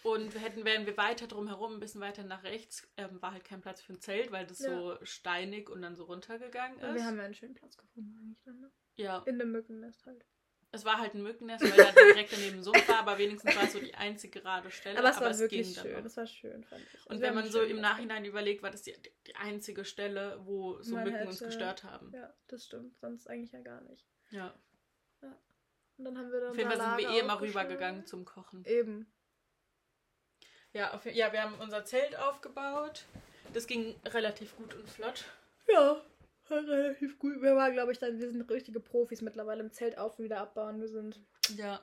Und hätten, wären wir weiter drum herum, ein bisschen weiter nach rechts, ähm, war halt kein Platz für ein Zelt, weil das Ja. so steinig und dann so runtergegangen Und ist. wir haben ja einen schönen Platz gefunden eigentlich dann, ne? ja, In dem Mückennest halt. Es war halt ein Mückennest, weil da direkt daneben Sumpf war, aber wenigstens war es so die einzige gerade Stelle. Aber es war wirklich ging dann schön. Es war schön, fand ich. Und wenn man so im Nachhinein überlegt, war das die, die einzige Stelle, wo so Man Mücken uns hätte- gestört haben. Ja, das stimmt. Sonst eigentlich ja gar nicht. Ja. Und dann haben wir dann Auf jeden Fall sind wir eh immer rübergegangen zum Kochen. Eben. Ja, auf, ja, wir haben unser Zelt aufgebaut. Das ging relativ gut und flott. Ja, relativ gut. Wir waren, glaube ich, dann, wir sind richtige Profis mittlerweile im Zelt auf und wieder abbauen. Wir sind. Ja.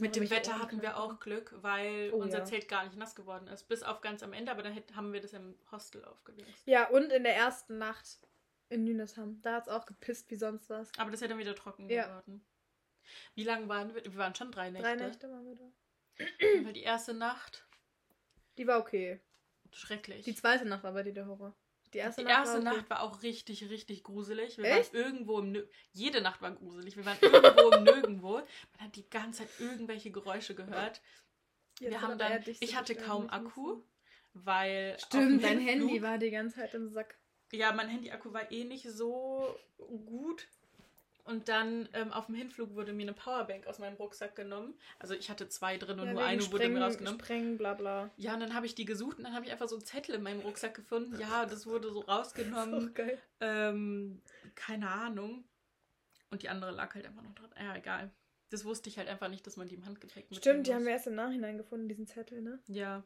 Mit dem Wetter hatten wir auch Glück, weil Oh, unser ja. Zelt gar nicht nass geworden ist. Bis auf ganz am Ende, aber dann haben wir das im Hostel aufgelöst. Ja, und in der ersten Nacht in Nynesham. Da hat es auch gepisst wie sonst was. Aber das ist ja dann wieder trocken Ja. geworden. Wie lange waren wir? Wir waren schon drei Nächte. Drei Nächte waren wir da. Weil die erste Nacht, Die war okay. schrecklich. Die zweite Nacht war bei dir der Horror. Die erste, Die Nacht, erste war. Nacht war auch richtig, richtig gruselig. Wir Echt? waren irgendwo im Nö Jede Nacht war gruselig. Wir waren irgendwo im Nirgendwo. Man hat die ganze Zeit irgendwelche Geräusche gehört. Jetzt wir haben dann. Ich hatte kaum. Akku, weil. Stimmt, dein Handy war die ganze Zeit im Sack. Ja, mein Handy-Akku war eh nicht so gut. Und dann ähm, auf dem Hinflug wurde mir eine Powerbank aus meinem Rucksack genommen. Also ich hatte zwei drin und Ja, nur eine wurde mir rausgenommen. Sprengen, bla bla. Ja, und dann habe ich die gesucht und dann habe ich einfach so einen Zettel in meinem Rucksack gefunden. Ja, das wurde so Das ist rausgenommen. auch geil. Ähm, keine Ahnung. Und die andere lag halt einfach noch dran. Ja, egal. Das wusste ich halt einfach nicht, dass man die im Handgepäck mitnehmen Stimmt, die haben wir erst im Nachhinein gefunden, diesen Zettel, ne? Ja.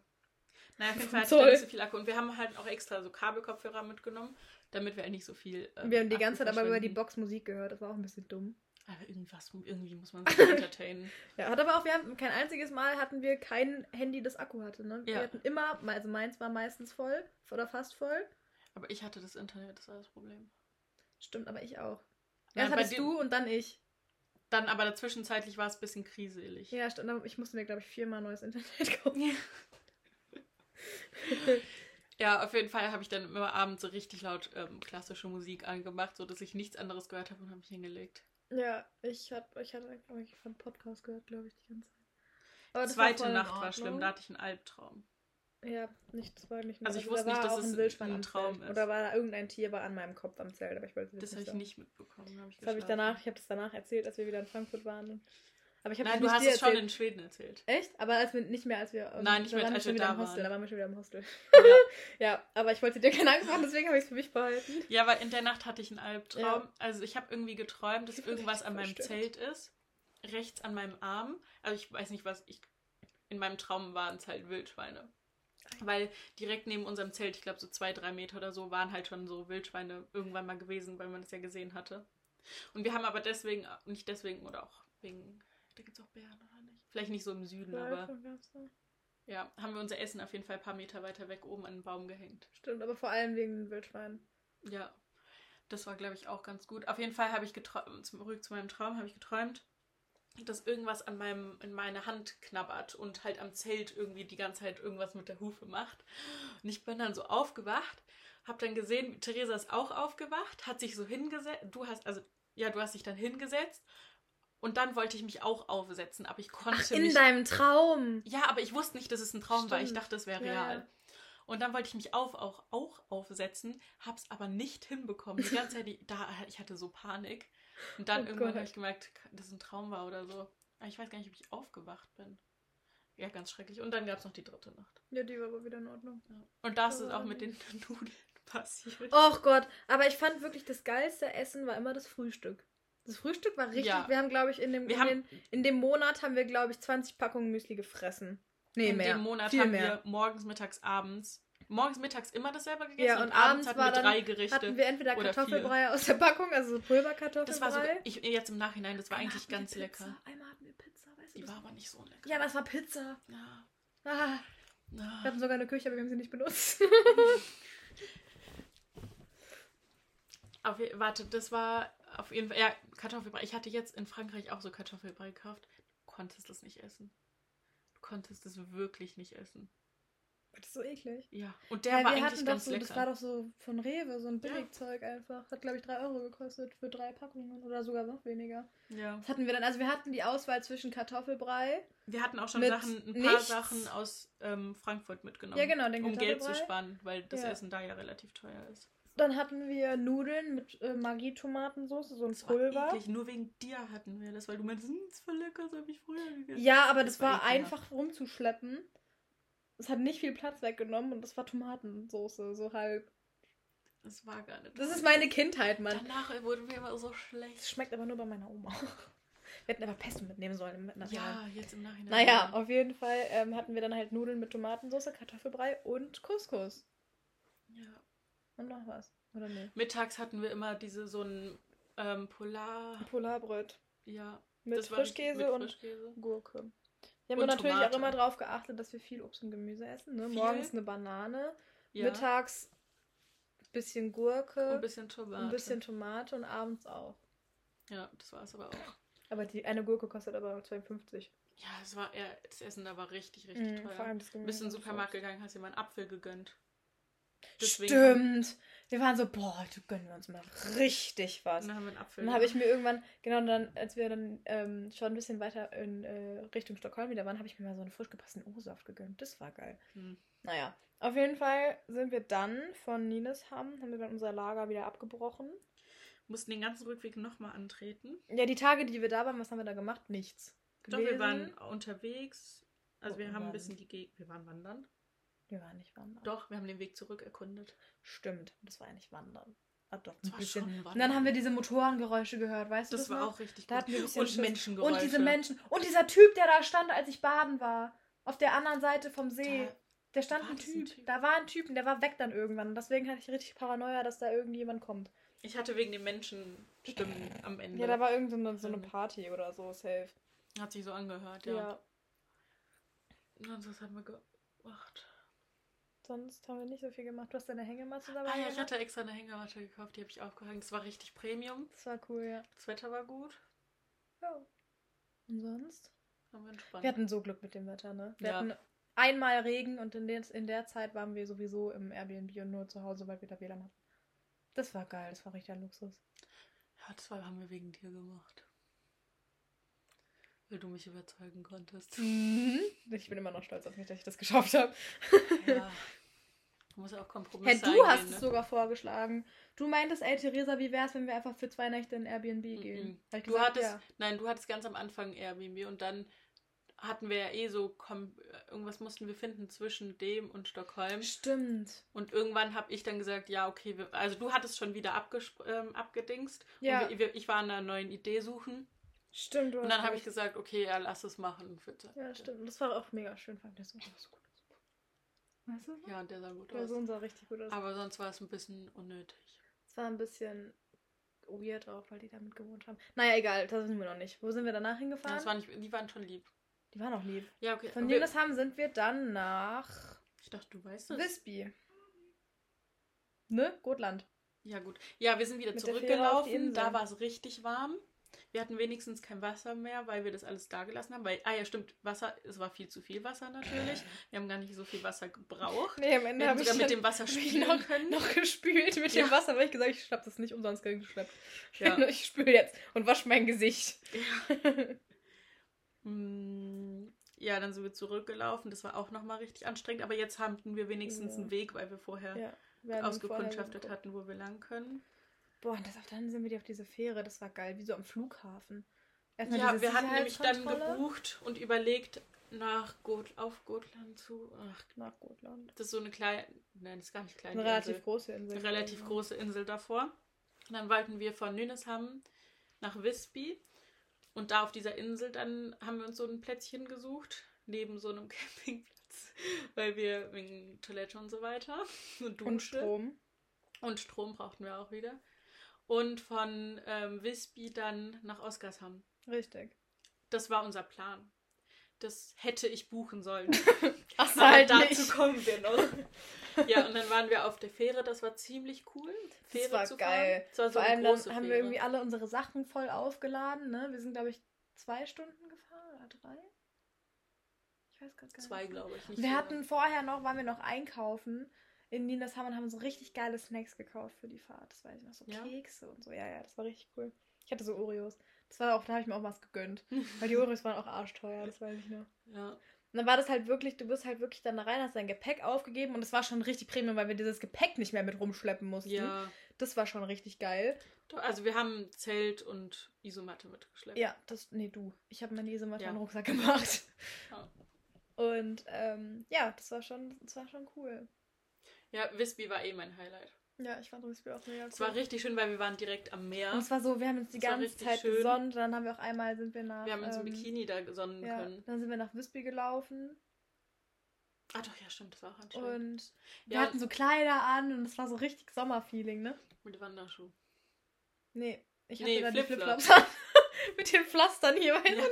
Naja, auf jeden Fall hatte ich da nicht so viel Akku. Und wir haben halt auch extra so Kabelkopfhörer mitgenommen, damit wir halt nicht so viel. ähm, wir haben die Akku ganze Zeit aber über die. Box Musik gehört, das war auch ein bisschen dumm. Aber irgendwas, irgendwie muss man sich entertainen. Ja, hat aber auch, wir haben kein einziges Mal hatten wir kein Handy, das Akku hatte, ne? Wir Ja. hatten immer, also meins war meistens voll oder fast voll. Aber ich hatte das Internet, das war das Problem. Stimmt, aber ich auch. Erst bei hattest dir- du und dann ich. Dann aber dazwischenzeitlich war es ein bisschen kriselig. Ja, stimmt. Ich musste mir, glaube ich, viermal neues Internet kaufen. Ja, auf jeden Fall habe ich dann immer abends so richtig laut ähm, klassische Musik angemacht, sodass ich nichts anderes gehört habe und habe mich hingelegt. Ja, ich hatte, ich hatte aber ich fand Podcast gehört, glaube ich, die ganze Zeit. Aber das war Zweite in Nacht war schlimm, da hatte ich einen Albtraum. Ja, nicht, das war nicht Also ich da wusste war nicht, dass es ein ein Wildschwein Traum ist. Oder war da irgendein Tier war an meinem Kopf am Zelt, aber ich wollte Das habe ich nicht mitbekommen. Hab ich Das habe ich danach, ich habe das danach erzählt, als wir wieder in Frankfurt waren. Aber ich habe Nein, du hast es schon in Schweden erzählt. Echt? Aber als wir nicht mehr, als wir. Nein, nicht mehr, waren als wir da im Hostel. waren. Da waren wir schon wieder im Hostel. Ja. Ja, aber ich wollte dir keine Angst machen, deswegen habe ich es für mich behalten. ja, weil in der Nacht hatte ich einen Albtraum. Ja. Also ich habe irgendwie geträumt, dass irgendwas an meinem. Zelt ist. Rechts an meinem Arm. Also ich weiß nicht, was ich. In meinem Traum waren es halt Wildschweine. Weil direkt neben unserem Zelt, ich glaube so zwei, drei Meter oder so, waren halt schon so Wildschweine irgendwann mal gewesen, weil man das ja gesehen hatte. Und wir haben aber deswegen, nicht deswegen oder auch wegen, da gibt es auch Bären oder nicht? Vielleicht nicht so im Süden, aber gab's da. ja, haben wir unser Essen auf jeden Fall ein paar Meter weiter weg oben an den Baum gehängt. Stimmt, aber vor allem wegen den Wildschweinen. Ja, das war, glaube ich, auch ganz gut. Auf jeden Fall habe ich geträumt, zurück zu meinem Traum, habe ich geträumt, dass irgendwas an meinem, in meine Hand knabbert und halt am Zelt irgendwie die ganze Zeit irgendwas mit der Hufe macht. Und ich bin dann so aufgewacht, hab dann gesehen, Theresa ist auch aufgewacht, hat sich so hingesetzt. Du hast, also, ja, du hast dich dann hingesetzt. Und dann wollte ich mich auch aufsetzen, aber ich konnte Ach, in mich. deinem Traum. Ja, aber ich wusste nicht, dass es ein Traum war. Ich Stimmt. dachte, es wäre Ja, real. Und dann wollte ich mich auf, auch, auch aufsetzen, hab's aber nicht hinbekommen. Die ganze Zeit, die, da, ich hatte so Panik. Und dann Oh irgendwann habe ich gemerkt, dass es ein Traum war oder so. Aber ich weiß gar nicht, ob ich aufgewacht bin. Ja, ganz schrecklich. Und dann gab es noch die dritte Nacht. Ja, die war aber wieder in Ordnung. Ja. Und das Oh, ist auch mit den Nudeln passiert. Och Gott, aber ich fand wirklich das geilste Essen war immer das Frühstück. Das Frühstück war richtig. Ja. Wir haben, glaube ich, in dem, in, haben- den, in dem Monat haben wir, glaube ich, 20 Packungen Müsli gefressen. Nee, in mehr. dem Monat Viel haben mehr. wir morgens, mittags, abends. Morgens, mittags immer dasselbe gegessen. Ja, und abends hatten war wir dann- drei Gerichte. Hatten wir entweder Kartoffelbrei aus der Packung, also so Pulverkartoffelbrei. das war so, ich, jetzt im Nachhinein, das war Einmal eigentlich hatten ganz Pizza. lecker. Einmal hatten wir Pizza, weißt du Die war aber nicht so lecker. Ja, aber es war Pizza. Ja. Ah, wir hatten sogar eine Küche, aber wir haben sie nicht benutzt. Auf, warte, das war auf jeden Fall. Ja, Kartoffelbrei. Ich hatte jetzt in Frankreich auch so Kartoffelbrei gekauft. Du konntest das nicht essen. Du konntest das wirklich nicht essen. das ist so eklig. Ja. Und der ja, war eigentlich ganz so, lecker. das war doch so von Rewe, so ein Ja. Billigzeug einfach. Hat, glaube ich, 3 Euro gekostet für drei Packungen oder sogar noch weniger. ja. Was hatten wir dann? Also wir hatten die Auswahl zwischen Kartoffelbrei. Wir hatten auch schon Sachen, ein paar nichts. Sachen aus ähm, Frankfurt mitgenommen. Ja, genau, den Um Geld zu sparen, weil das Ja. Essen da ja relativ teuer ist. Dann hatten wir Nudeln mit äh, Maggi-Tomatensauce, so ein Das war Pulver. eklig. Nur wegen dir hatten wir das, weil du meinst, "Hm, das ist voll lecker, das habe ich früher gegessen. Ja, aber das, Das war war einfach rumzuschleppen. Es hat nicht viel Platz weggenommen und das war Tomatensauce, so halb. Das war gar nicht. Das ist meine Kindheit, Mann. Danach wurden wir immer so schlecht. Das schmeckt aber nur bei meiner Oma. Wir hätten aber Pesto mitnehmen sollen. Im. Ja, jetzt im Nachhinein. Naja, auf jeden Fall ähm, hatten wir dann halt Nudeln mit Tomatensauce, Kartoffelbrei und Couscous. Ja. Und noch was. Oder nee? Mittags hatten wir immer diese so ein ähm, Polar. Polarbröt. Ja. Mit das Frischkäse mit und Frischkäse. Gurke. Wir haben Und natürlich Tomate. auch immer drauf geachtet, dass wir viel Obst und Gemüse essen. Ne? Viel? Morgens eine Banane, Ja. mittags bisschen Und Gurke, ein bisschen Tomate. ein bisschen Tomate und abends auch. Ja, das war es aber auch. Aber die eine Gurke kostet aber 2,50. Ja, es war eher, das Essen da war richtig, richtig Mhm, vor teuer. allem das Du Gemüse. bist in den und Supermarkt gegangen, hast dir mal einen Apfel gegönnt. Stimmt. Wir waren so, boah, heute gönnen wir uns mal richtig was. Und dann haben wir einen Apfel. Dann habe ich mir irgendwann, genau dann, als wir dann ähm, schon ein bisschen weiter in äh, Richtung Stockholm wieder waren, habe ich mir mal so einen frisch gepressten O-Saft gegönnt. Das war geil. Hm. Naja, auf jeden Fall sind wir dann von Nynäshamn, haben wir dann unser Lager wieder abgebrochen. mussten den ganzen Rückweg nochmal antreten. Ja, die Tage, die wir da waren, was haben wir da gemacht? Nichts. Doch, wir waren unterwegs. Also Wo wir haben ein bisschen die Gegend. Wir waren wandern. Wir waren nicht wandern. Doch, wir haben den Weg zurück erkundet. Stimmt, das war ja nicht wandern. Ah, doch, Das ein bisschen. Und dann haben wir diese Motorengeräusche gehört, weißt du Das das war noch? auch richtig Da gut. Und Schiss. Menschengeräusche. Und diese Menschen. Und dieser Typ, der da stand, als ich baden war. Auf der anderen Seite vom See. Da- Da stand ein das typ. ein Typ? Da war ein Typ und der war weg dann irgendwann. Und deswegen hatte ich richtig Paranoia, dass da irgendjemand kommt. Ich hatte wegen den Menschenstimmen am Ende. Ja, da war irgend so eine. Party oder so, safe. Hat sich so angehört, Ja. ja. Und was haben wir gemacht? Sonst haben wir nicht so viel gemacht. Du hast deine Hängematte dabei Ah ja, ich hatte extra eine Hängematte gekauft, die habe ich aufgehangen. Das war richtig Premium. Das war cool, ja. Das Wetter war gut. ja. Und sonst? Haben wir entspannt. Wir hatten so Glück mit dem Wetter, ne? Wir Ja. hatten einmal Regen und in der, in der Zeit waren wir sowieso im Airbnb und nur zu Hause, weil wir da WLAN hatten. Das war geil, das war richtig ein Luxus. ja, das haben wir wegen dir gemacht. Weil du mich überzeugen konntest. Ich bin immer noch stolz auf mich, dass ich das geschafft habe. ja. Du musst ja auch Kompromisse Hey, du hast eingehen, es ne? sogar vorgeschlagen. Du meintest, ey Theresa, wie wär's, wenn wir einfach für zwei Nächte in Airbnb gehen? Mhm. Hab ich Du gesagt, hattest, ja. nein, du hattest ganz am Anfang Airbnb und dann hatten wir ja eh so, komm, irgendwas mussten wir finden zwischen dem und Stockholm. Stimmt. Und irgendwann habe ich dann gesagt, ja, okay, wir, also du hattest schon wieder ähm, abgedingst. Ja. Wir, wir, ich war an einer neuen Idee suchen. Stimmt, Und dann habe ich gesagt, okay, ja, lass es machen. Ja, stimmt. Das war auch mega schön. Fand ich das so gut aus. Weißt du? Ja, und der sah gut Der aus. Sohn sah richtig gut aus. Aber sonst war es ein bisschen unnötig. Es war ein bisschen weird auch, weil die da mit gewohnt haben. Naja, egal, das wissen wir noch nicht. Wo sind wir danach Ja, hingefahren? das war nicht, die waren schon lieb. die waren auch lieb. Ja, okay. Von wir, Nynäshamn sind wir dann nach ich dachte, du weißt es. Visby. Ne? Gotland. Ja, gut. Ja, wir sind wieder Mit der zurückgelaufen. Da war es richtig warm. Wir hatten wenigstens kein Wasser mehr, weil wir das alles da gelassen haben. Weil, ah ja, stimmt, Wasser, es war viel zu viel Wasser natürlich. Wir haben gar nicht so viel Wasser gebraucht. Nee, am Ende wir haben habe ich sogar mit dem Wasser spielen noch, können. noch gespült mit Ja. dem Wasser, weil ich gesagt ich habe das nicht umsonst geschleppt. Ja. Ich spüle jetzt und wasche mein Gesicht. Mm, Ja, dann sind wir zurückgelaufen. Das war auch nochmal richtig anstrengend. Aber jetzt hatten wir wenigstens Ja. einen Weg, weil wir vorher Ja, wir ausgekundschaftet vorher hatten, wo wir lang können. Boah, und das, dann sind wir auf diese Fähre. Das war geil, wie so am Flughafen. Erstmal Ja, wir hatten nämlich dann gebucht und überlegt, nach Got auf Gotland zu. Ach, Nach Gotland. das ist so eine kleine. Nein, das ist gar nicht klein. Eine relativ Insel. große Insel. Eine relativ große Insel davor. Und dann wollten wir von Nynäshamn nach Visby. Und da auf dieser Insel dann haben wir uns so ein Plätzchen gesucht, neben so einem Campingplatz, weil wir wegen Toilette und so weiter und Dusche. Und Strom. Und Strom brauchten wir auch wieder. Und von ähm, Visby dann nach Oskarshamn. Richtig. Das war unser Plan. Das hätte ich buchen sollen. Ach, Aber halt dazu nicht. kommen wir noch. Ja, und dann waren wir auf der Fähre. Das war ziemlich cool. Fähre Das war zu geil. Fahren. Das war so Vor allem dann haben wir Fähre. irgendwie alle unsere Sachen voll aufgeladen. Ne? Wir sind, glaube ich, zwei Stunden gefahren oder drei. Ich weiß gerade gar Zwei, nicht. glaube ich. Nicht Wir hatten vorher noch, waren wir noch einkaufen in Niedershamn und haben so richtig geile Snacks gekauft für die Fahrt. Das weiß ich noch, so Ja? Kekse und so. Ja, ja, das war richtig cool. Ich hatte so Oreos. Das war auch, da habe ich mir auch was gegönnt. Weil die Oreos waren auch arschteuer, das weiß ich noch. Ja. Und dann war das halt wirklich, du bist halt wirklich dann da rein, hast dein Gepäck aufgegeben und es war schon richtig Premium, weil wir dieses Gepäck nicht mehr mit rumschleppen mussten. ja. Das war schon richtig geil. Also wir haben Zelt und Isomatte mitgeschleppt. Ja, das, nee, du. Ich habe meine Isomatte Ja. in den Rucksack gemacht. Ja. Und ähm, ja, das war schon, das war schon cool. Ja, Visby war eh mein Highlight. Ja, ich fand Spiel auch mega cool. Es war richtig schön, weil wir waren direkt am Meer. Und es war so, wir haben uns die Es ganze Zeit schön. gesonnt. Dann haben wir auch einmal sind wir nach. wir haben uns im ähm, Bikini da gesonnen Ja, können. dann sind wir nach Visby gelaufen Ah doch, ja stimmt, das war auch anstrengend. und wir Ja. hatten so Kleider an und es war so richtig Sommerfeeling, ne? Mit Wanderschuh. Nee, ich hatte Nee, da die Flipflops. An. Mit den Pflastern hier, weißt Ja. du?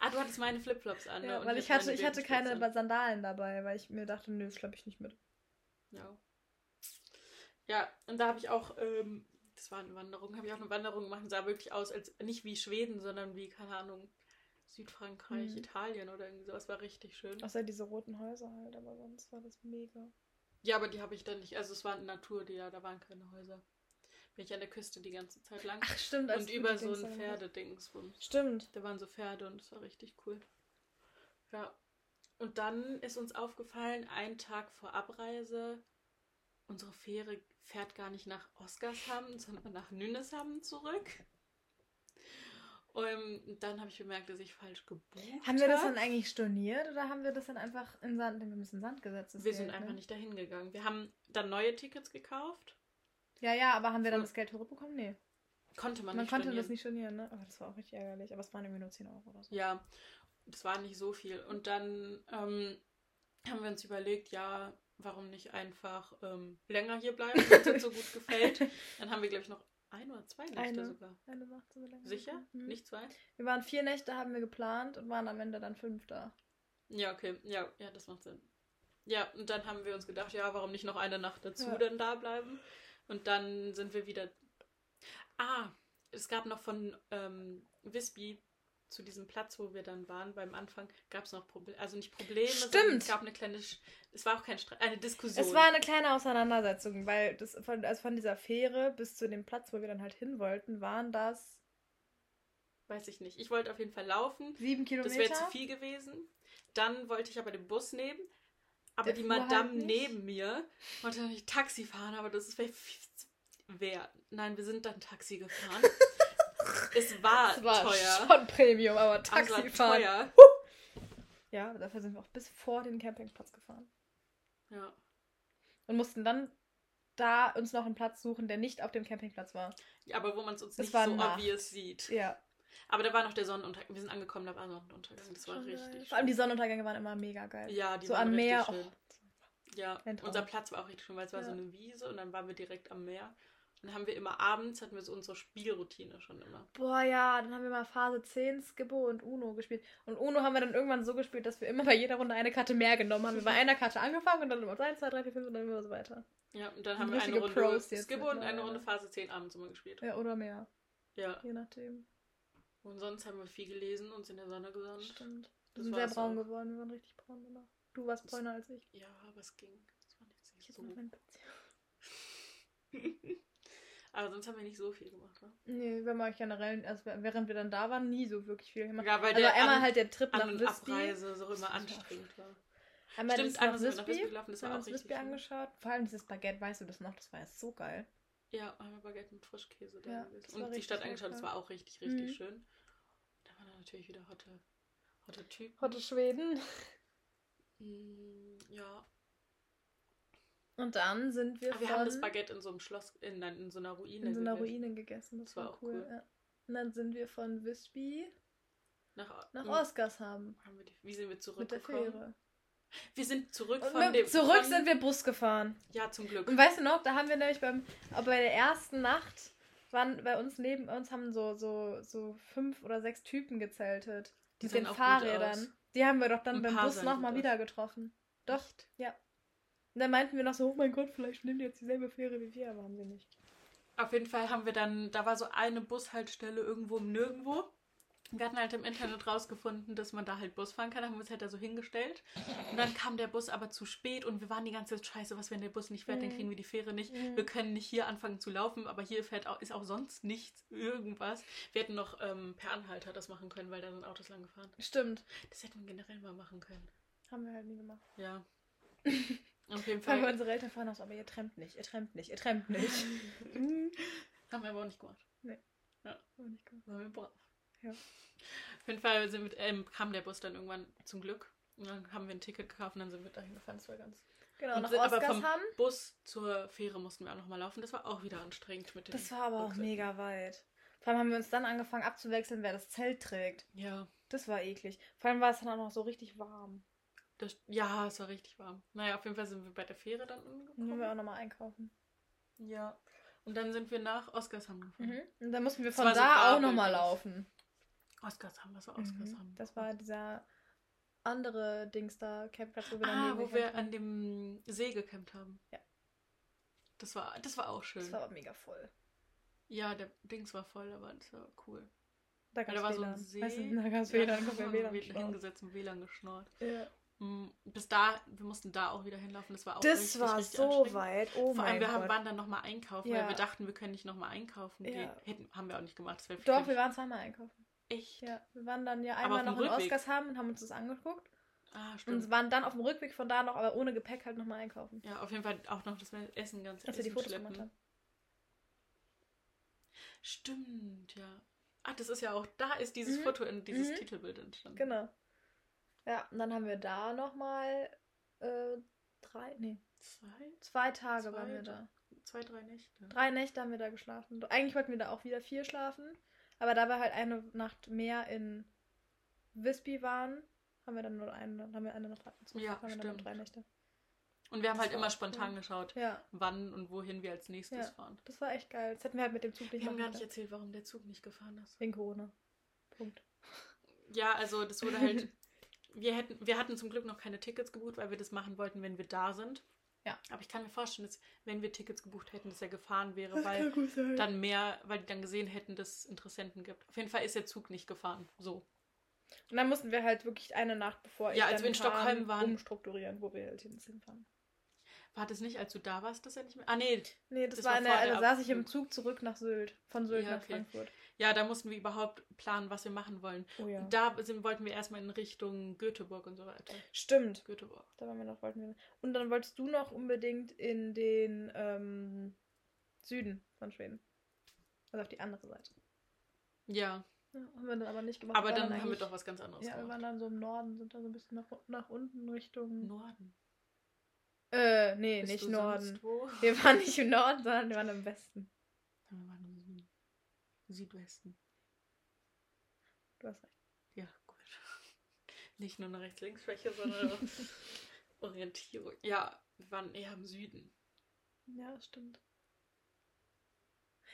Ah, du hattest meine Flipflops an, ne? Ja, weil ich hatte, ich hatte keine an. Sandalen dabei, weil ich mir dachte, nö, das schleppe ich nicht mit. Ja. Ja, und da habe ich auch, ähm, das war eine Wanderung, habe ich auch eine Wanderung gemacht und sah wirklich aus, als nicht wie Schweden, sondern wie, keine Ahnung, Südfrankreich, Mhm. Italien oder irgendwie sowas. War richtig schön. Außer diese roten Häuser halt, aber sonst war das mega. Ja, aber die habe ich dann nicht, also es war Natur, die da, da waren keine Häuser. Bin ich an der Küste die ganze Zeit lang. Ach, stimmt. und über so ein da Pferdedingsbums. Stimmt. Da waren so Pferde und es war richtig cool. Ja. Und dann ist uns aufgefallen, einen Tag vor Abreise, unsere Fähre fährt gar nicht nach Oskarshamn, sondern nach Nynäshamn zurück. Und dann habe ich bemerkt, dass ich falsch gebucht Haben wir das dann eigentlich storniert oder haben wir das dann einfach in Sand, wir müssen Sand gesetzt? Wir Geld, sind einfach ne? nicht dahin gegangen. Wir haben dann neue Tickets gekauft. Ja, ja, aber haben wir dann das Geld zurückbekommen? Nee. Konnte man, Man, nicht konnte stornieren. das nicht stornieren, ne? Aber das war auch richtig ärgerlich. Aber es waren irgendwie nur 10 Euro oder so. Ja, das war nicht so viel. Und dann ähm, haben wir uns überlegt, ja, warum nicht einfach ähm, länger hier bleiben, wenn es uns so gut gefällt. Dann haben wir, glaube ich, noch ein oder zwei Nächte Eine. sogar. Eine Nacht wir länger Sicher? Mhm. Nicht zwei? Wir waren vier Nächte, haben wir geplant und waren am Ende dann fünf da. Ja, okay. Ja, ja, das macht Sinn. Ja, und dann haben wir uns gedacht, ja, warum nicht noch eine Nacht dazu Ja. dann da bleiben? Und dann sind wir wieder. Ah, es gab noch von ähm, Visby zu diesem Platz, wo wir dann waren, beim Anfang, gab es noch Probleme. Also nicht Probleme, sondern Stimmt. es gab eine kleine. Es war auch kein Streit, eine Diskussion. Es war eine kleine Auseinandersetzung, weil das von, also von dieser Fähre bis zu dem Platz, wo wir dann halt hin wollten, waren das Weiß ich nicht. Ich wollte auf jeden Fall laufen. sieben Das Kilometer. wäre zu viel gewesen. Dann wollte ich aber den Bus nehmen. Aber Der die halt Madame nicht. neben mir wollte nicht Taxi fahren, aber das wäre viel zu- wer. Nein, wir sind dann Taxi gefahren. es war, Das war teuer. schon Premium, aber es Taxifahren. teuer. Ja, dafür sind wir auch bis vor den Campingplatz gefahren. Ja. Und mussten dann da uns noch einen Platz suchen, der nicht auf dem Campingplatz war. ja, aber wo man es uns Es nicht so Nacht. obvious sieht. Ja. Aber da war noch der Sonnenuntergang. Wir sind angekommen, da war Sonnenuntergang. Das war Schon geil. richtig Vor allem die. Sonnenuntergänge waren immer mega geil. Ja, die so waren am richtig Meer. schön. Oh, Ja, unser Platz war auch richtig schön, weil es war so Ja. eine Wiese und dann waren wir direkt am Meer. Dann haben wir immer abends, hatten wir so unsere Spielroutine schon immer. Boah, ja, dann haben wir mal Phase 10 Skippo und Uno gespielt. Und Uno haben wir dann irgendwann so gespielt, dass wir immer bei jeder Runde eine Karte mehr genommen haben. Wir bei einer Karte angefangen und dann immer 1, 2, 3, 4, 5 und dann immer so weiter. Ja, und dann haben wir eine Runde Pros Skibbo und eine. Runde Phase 10 abends immer gespielt. Ja, oder mehr. Ja. Je nachdem. Und sonst haben wir viel gelesen, uns in der Sonne gesonnt. Stimmt. Wir sind sehr braun auch. geworden. Wir waren richtig braun danach. Du warst Das- bräuner als ich. Ja, aber es ging. Das war nicht Ich so. mein PC. aber sonst haben wir nicht so viel gemacht, ne? Nee, wir haben eigentlich generell, also während wir dann da waren, nie so wirklich viel gemacht. Ja, weil also der einmal An- halt der Trip nach Visby. Abreise so immer anstrengend war. Einmal Stimmt, das nach. Visby gelaufen, das haben war wir uns schön. angeschaut. Vor allem dieses Baguette, weißt du das noch? Das war ja so geil. Ja, einmal Baguette mit Frischkäse Ja, Und die Stadt angeschaut, das war auch richtig, richtig Mhm. schön. Da waren dann natürlich wieder hotte, hotte Typen. Heute Schweden. Mm, ja. Und dann sind wir Aber wir von haben das Baguette in so einem Schloss, in, in so einer Ruine. in so einer gegessen. Ruine gegessen. Das, Das war, war auch cool. cool. Ja. Und dann sind wir von Visby Nach, nach mm, Oskarshamn haben wir die, Wie sind wir mit der zurückgekommen? Fähre. Wir sind zurück Und von dem. zurück von, sind wir Bus gefahren. Ja, zum Glück. Und weißt du noch, da haben wir nämlich beim, bei der ersten Nacht waren bei uns neben uns haben so, so, so fünf oder sechs Typen gezeltet. Die auch gut Fahrrädern. Die haben wir doch dann beim Bus nochmal wieder getroffen. Doch. Echt? Und dann meinten wir noch so, oh mein Gott, vielleicht nehmen die jetzt dieselbe Fähre wie wir, aber haben sie nicht. Auf jeden Fall haben wir dann, da war so eine Bushaltestelle irgendwo im Nirgendwo. Wir hatten halt im Internet rausgefunden, dass man da halt Bus fahren kann, haben wir uns halt da so hingestellt. Und dann kam der Bus aber zu spät und wir waren die ganze Zeit scheiße, was wenn der Bus nicht fährt, dann Mhm. kriegen wir die Fähre nicht. Mhm. Wir können nicht hier anfangen zu laufen, aber hier fährt auch, ist auch sonst nichts, irgendwas. Wir hätten noch ähm, per Anhalter das machen können, weil da sind Autos lang gefahren. Stimmt. Das hätten wir generell mal machen können. Haben wir halt nie gemacht. Ja. Auf jeden Fall. unsere Eltern fahren auch so, aber ihr trennt nicht, ihr trennt nicht, ihr trennt nicht. Mhm. Haben wir aber auch nicht gemacht. War nicht gut. Waren wir brav. Ja. Auf jeden Fall sind wir, ähm, kam der Bus dann irgendwann zum Glück. Und dann haben wir ein Ticket gekauft und dann sind wir dahin gefahren. Das war ganz. Genau, Und nach sind aber vom Oskarshamn. Bus zur Fähre mussten wir auch nochmal laufen. Das war auch wieder anstrengend mit dem. Das war aber auch Rucksack. mega weit. Vor allem haben wir uns dann angefangen abzuwechseln, wer das Zelt trägt. Ja, Das war eklig. Vor allem war es dann auch noch so richtig warm. Das, ja, es war richtig warm. Naja, auf jeden Fall sind wir bei der Fähre dann Dann müssen angekommen. wir auch nochmal einkaufen. Ja. Und dann sind wir nach Oskarshamn gefahren. Mhm. Und dann mussten wir von so da auch nochmal laufen. Oskarshamn, was war Mhm. Oskarshamn? Das war dieser andere Dings da, Campingplatz, wo wir dann Ah, wo wir an dem See gecampt haben. Ja. Das war, das war auch schön. Das war aber mega voll. Ja, der Dings war voll, aber das war cool. Da Ja, gab es war so ein WLAN. See. Weißt du, da gab es Ja, WLAN, da da haben wir WLAN WLAN hingesetzt und WLAN geschnort. Ja. Mm, Bis da, wir mussten da auch wieder hinlaufen. Das war auch Das richtig, war richtig so weit. Oh Vor allem, wir haben, waren dann nochmal einkaufen, Ja. weil wir dachten, wir können nicht nochmal einkaufen Ja. gehen. Hätten, haben wir auch nicht gemacht. Doch, wir waren zweimal einkaufen. echt. Ja, wir waren dann ja einmal noch in Rückweg? Oskarshamn und haben uns das angeguckt. Ah, Und stimmt. waren dann auf dem Rückweg von da noch, aber ohne Gepäck halt nochmal einkaufen. Ja, auf jeden Fall auch noch das Essen ganz Als wir die Essen Fotos schleppen. gemacht haben. Stimmt, ja. Ach, das ist ja auch, da ist dieses Mhm. Foto in dieses Mhm. Titelbild entstanden. Genau. Ja, und dann haben wir da nochmal äh, drei, nee, Zwei, zwei Tage Zwei waren wir da. zwei, drei Nächte. Drei Nächte haben wir da geschlafen. Eigentlich wollten wir da auch wieder vier schlafen. Aber da wir halt eine Nacht mehr in Visby waren, haben wir dann nur eine, haben wir eine Nacht abgezogen. Ja, haben wir dann stimmt. drei Nächte. Und wir haben Das halt immer spontan cool. geschaut, Ja, wann und wohin wir als nächstes Ja. fahren. das war echt geil. Das hätten wir halt mit dem Zug nicht Wir haben gar nicht erzählt, warum der Zug nicht gefahren ist. Wegen Corona. Punkt. Ja, also das wurde halt. wir, hätten, wir hatten zum Glück noch keine Tickets gebucht, weil wir das machen wollten, wenn wir da sind. Ja. Aber ich kann mir vorstellen, dass wenn wir Tickets gebucht hätten, dass er gefahren wäre, weil gut sein. dann mehr, weil die dann gesehen hätten, dass es Interessenten gibt. Auf jeden Fall ist der Zug nicht gefahren. So. Und dann mussten wir halt wirklich eine Nacht bevor Ja, ich als dann wir in kam, Stockholm waren. umstrukturieren, wo wir halt hinfahren. War das nicht, als du da warst, dass er nicht mehr. Ah, nee. Nee, das, Das war, war in der, vor der da saß ich im. Zug zurück nach Sylt. Von Sylt Ja, nach okay. Frankfurt. Ja, da mussten wir überhaupt planen, was wir machen wollen. Oh ja. Und da sind, wollten wir erstmal in Richtung Göteborg und so weiter. Stimmt. Göteborg. Da waren wir noch, wollten wir. Und dann wolltest du noch unbedingt in den ähm, Süden von Schweden. Also auf die andere Seite. Ja. Ja, haben wir dann aber nicht gemacht. Aber Wir dann waren haben wir doch was ganz anderes Ja, wir gemacht. waren dann so im Norden, sind da so ein bisschen nach, nach unten Richtung. Norden. Äh, nee, Bist nicht Norden. Wir waren nicht im Norden, sondern wir waren im Westen. Wir waren im. Südwesten. Du hast recht. Ja, gut. Nicht nur eine Rechts-Links-Schwäche, sondern auch Orientierung. Ja, wir waren eher im Süden. Ja, das stimmt.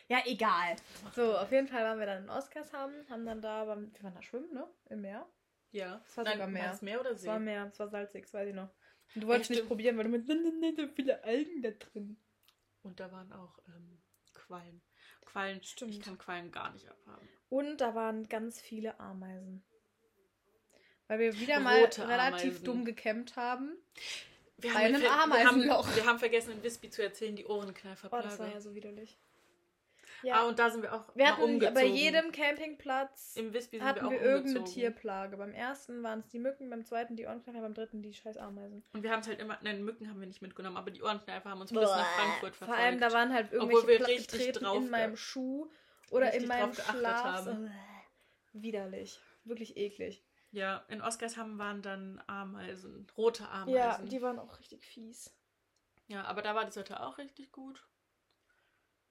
Ja, egal. So, auf jeden Fall waren wir dann in Oskarshamn, haben dann da, beim, wir waren da schwimmen, ne? Im Meer. Ja. Es war sogar Meer. War es Meer oder Es See? war Meer, es war salzig, das weiß ich noch. Und du wolltest Ja, nicht probieren, weil du mit, nein, nein, nein, so viele Algen da drin. Und da waren auch ähm, Quallen. Quallen, Stimmt. ich kann Quallen gar nicht abhaben. Und da waren ganz viele Ameisen. Weil wir wieder mal Rote relativ Ameisen. dumm gecampt haben. Wir Bei einem wir Ameisenloch. haben, wir haben vergessen, in Visby zu erzählen, die Oh, Ohrenkneiferplage. das war ja so widerlich. Ah, Ja, und da sind wir auch wir hatten umgezogen. bei jedem Campingplatz Im sind hatten wir wir irgendeine. Tierplage. Beim ersten waren es die Mücken, beim zweiten die Ohrenkneifer, beim dritten die scheiß Ameisen. Und wir haben es halt immer, nein, Mücken haben wir nicht mitgenommen, aber die Ohrenkneifer haben uns bis nach Frankfurt Vor verfolgt. allem, da waren halt irgendwelche wir Pla- richtig getreten drauf in meinem Schuh oder in meinem Schlaf. Widerlich. Wirklich eklig. Ja, in Oskarshamn waren dann Ameisen, rote Ameisen. Ja, die waren auch richtig fies. Ja, aber da war das Wetter auch richtig gut.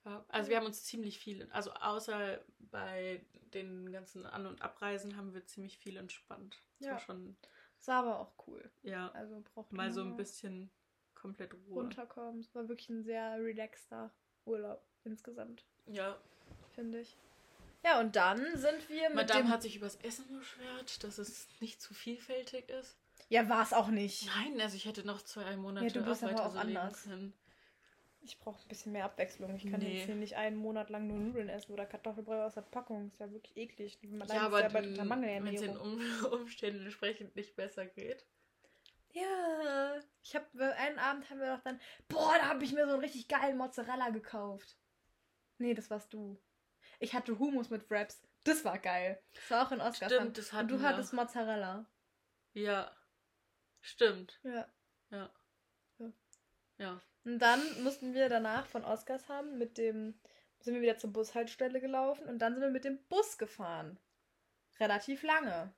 Ja, also wir haben uns ziemlich viel, also außer bei den ganzen An- und Abreisen haben wir ziemlich viel entspannt. Das Ja. war schon, Es war aber auch cool. ja, Also braucht mal so ein bisschen komplett Ruhe. runterkommen. Es war wirklich ein sehr relaxter Urlaub insgesamt, Ja, finde ich. Ja, und dann sind wir mit Madame dem... hat sich übers Essen beschwert, dass es nicht zu vielfältig ist. ja, war es auch nicht. Nein, also ich hätte noch zwei Monate Ja, du bist auch aber weiter auch so leben anders. können. Ich brauche ein bisschen mehr Abwechslung. Ich kann Nee. jetzt hier nicht einen Monat lang nur Nudeln essen oder Kartoffelbrei aus der Packung. Ist ja wirklich eklig. Man Ja, aber ja bei wenn es den um Umständen entsprechend nicht besser geht. Ja, ich habe einen Abend haben wir doch dann, boah, da habe ich mir so einen richtig geilen Mozzarella gekauft. Nee, das warst du. Ich hatte Hummus mit Wraps. Das war geil. Das war auch in Oskarshamn. Stimmt, das Und hatten du wir. hattest Mozzarella. Ja, stimmt. Ja. Ja. Ja. Ja. Und dann mussten wir danach von Oskarshamn mit dem, sind wir wieder zur Bushaltestelle gelaufen und dann sind wir mit dem Bus gefahren. Relativ lange.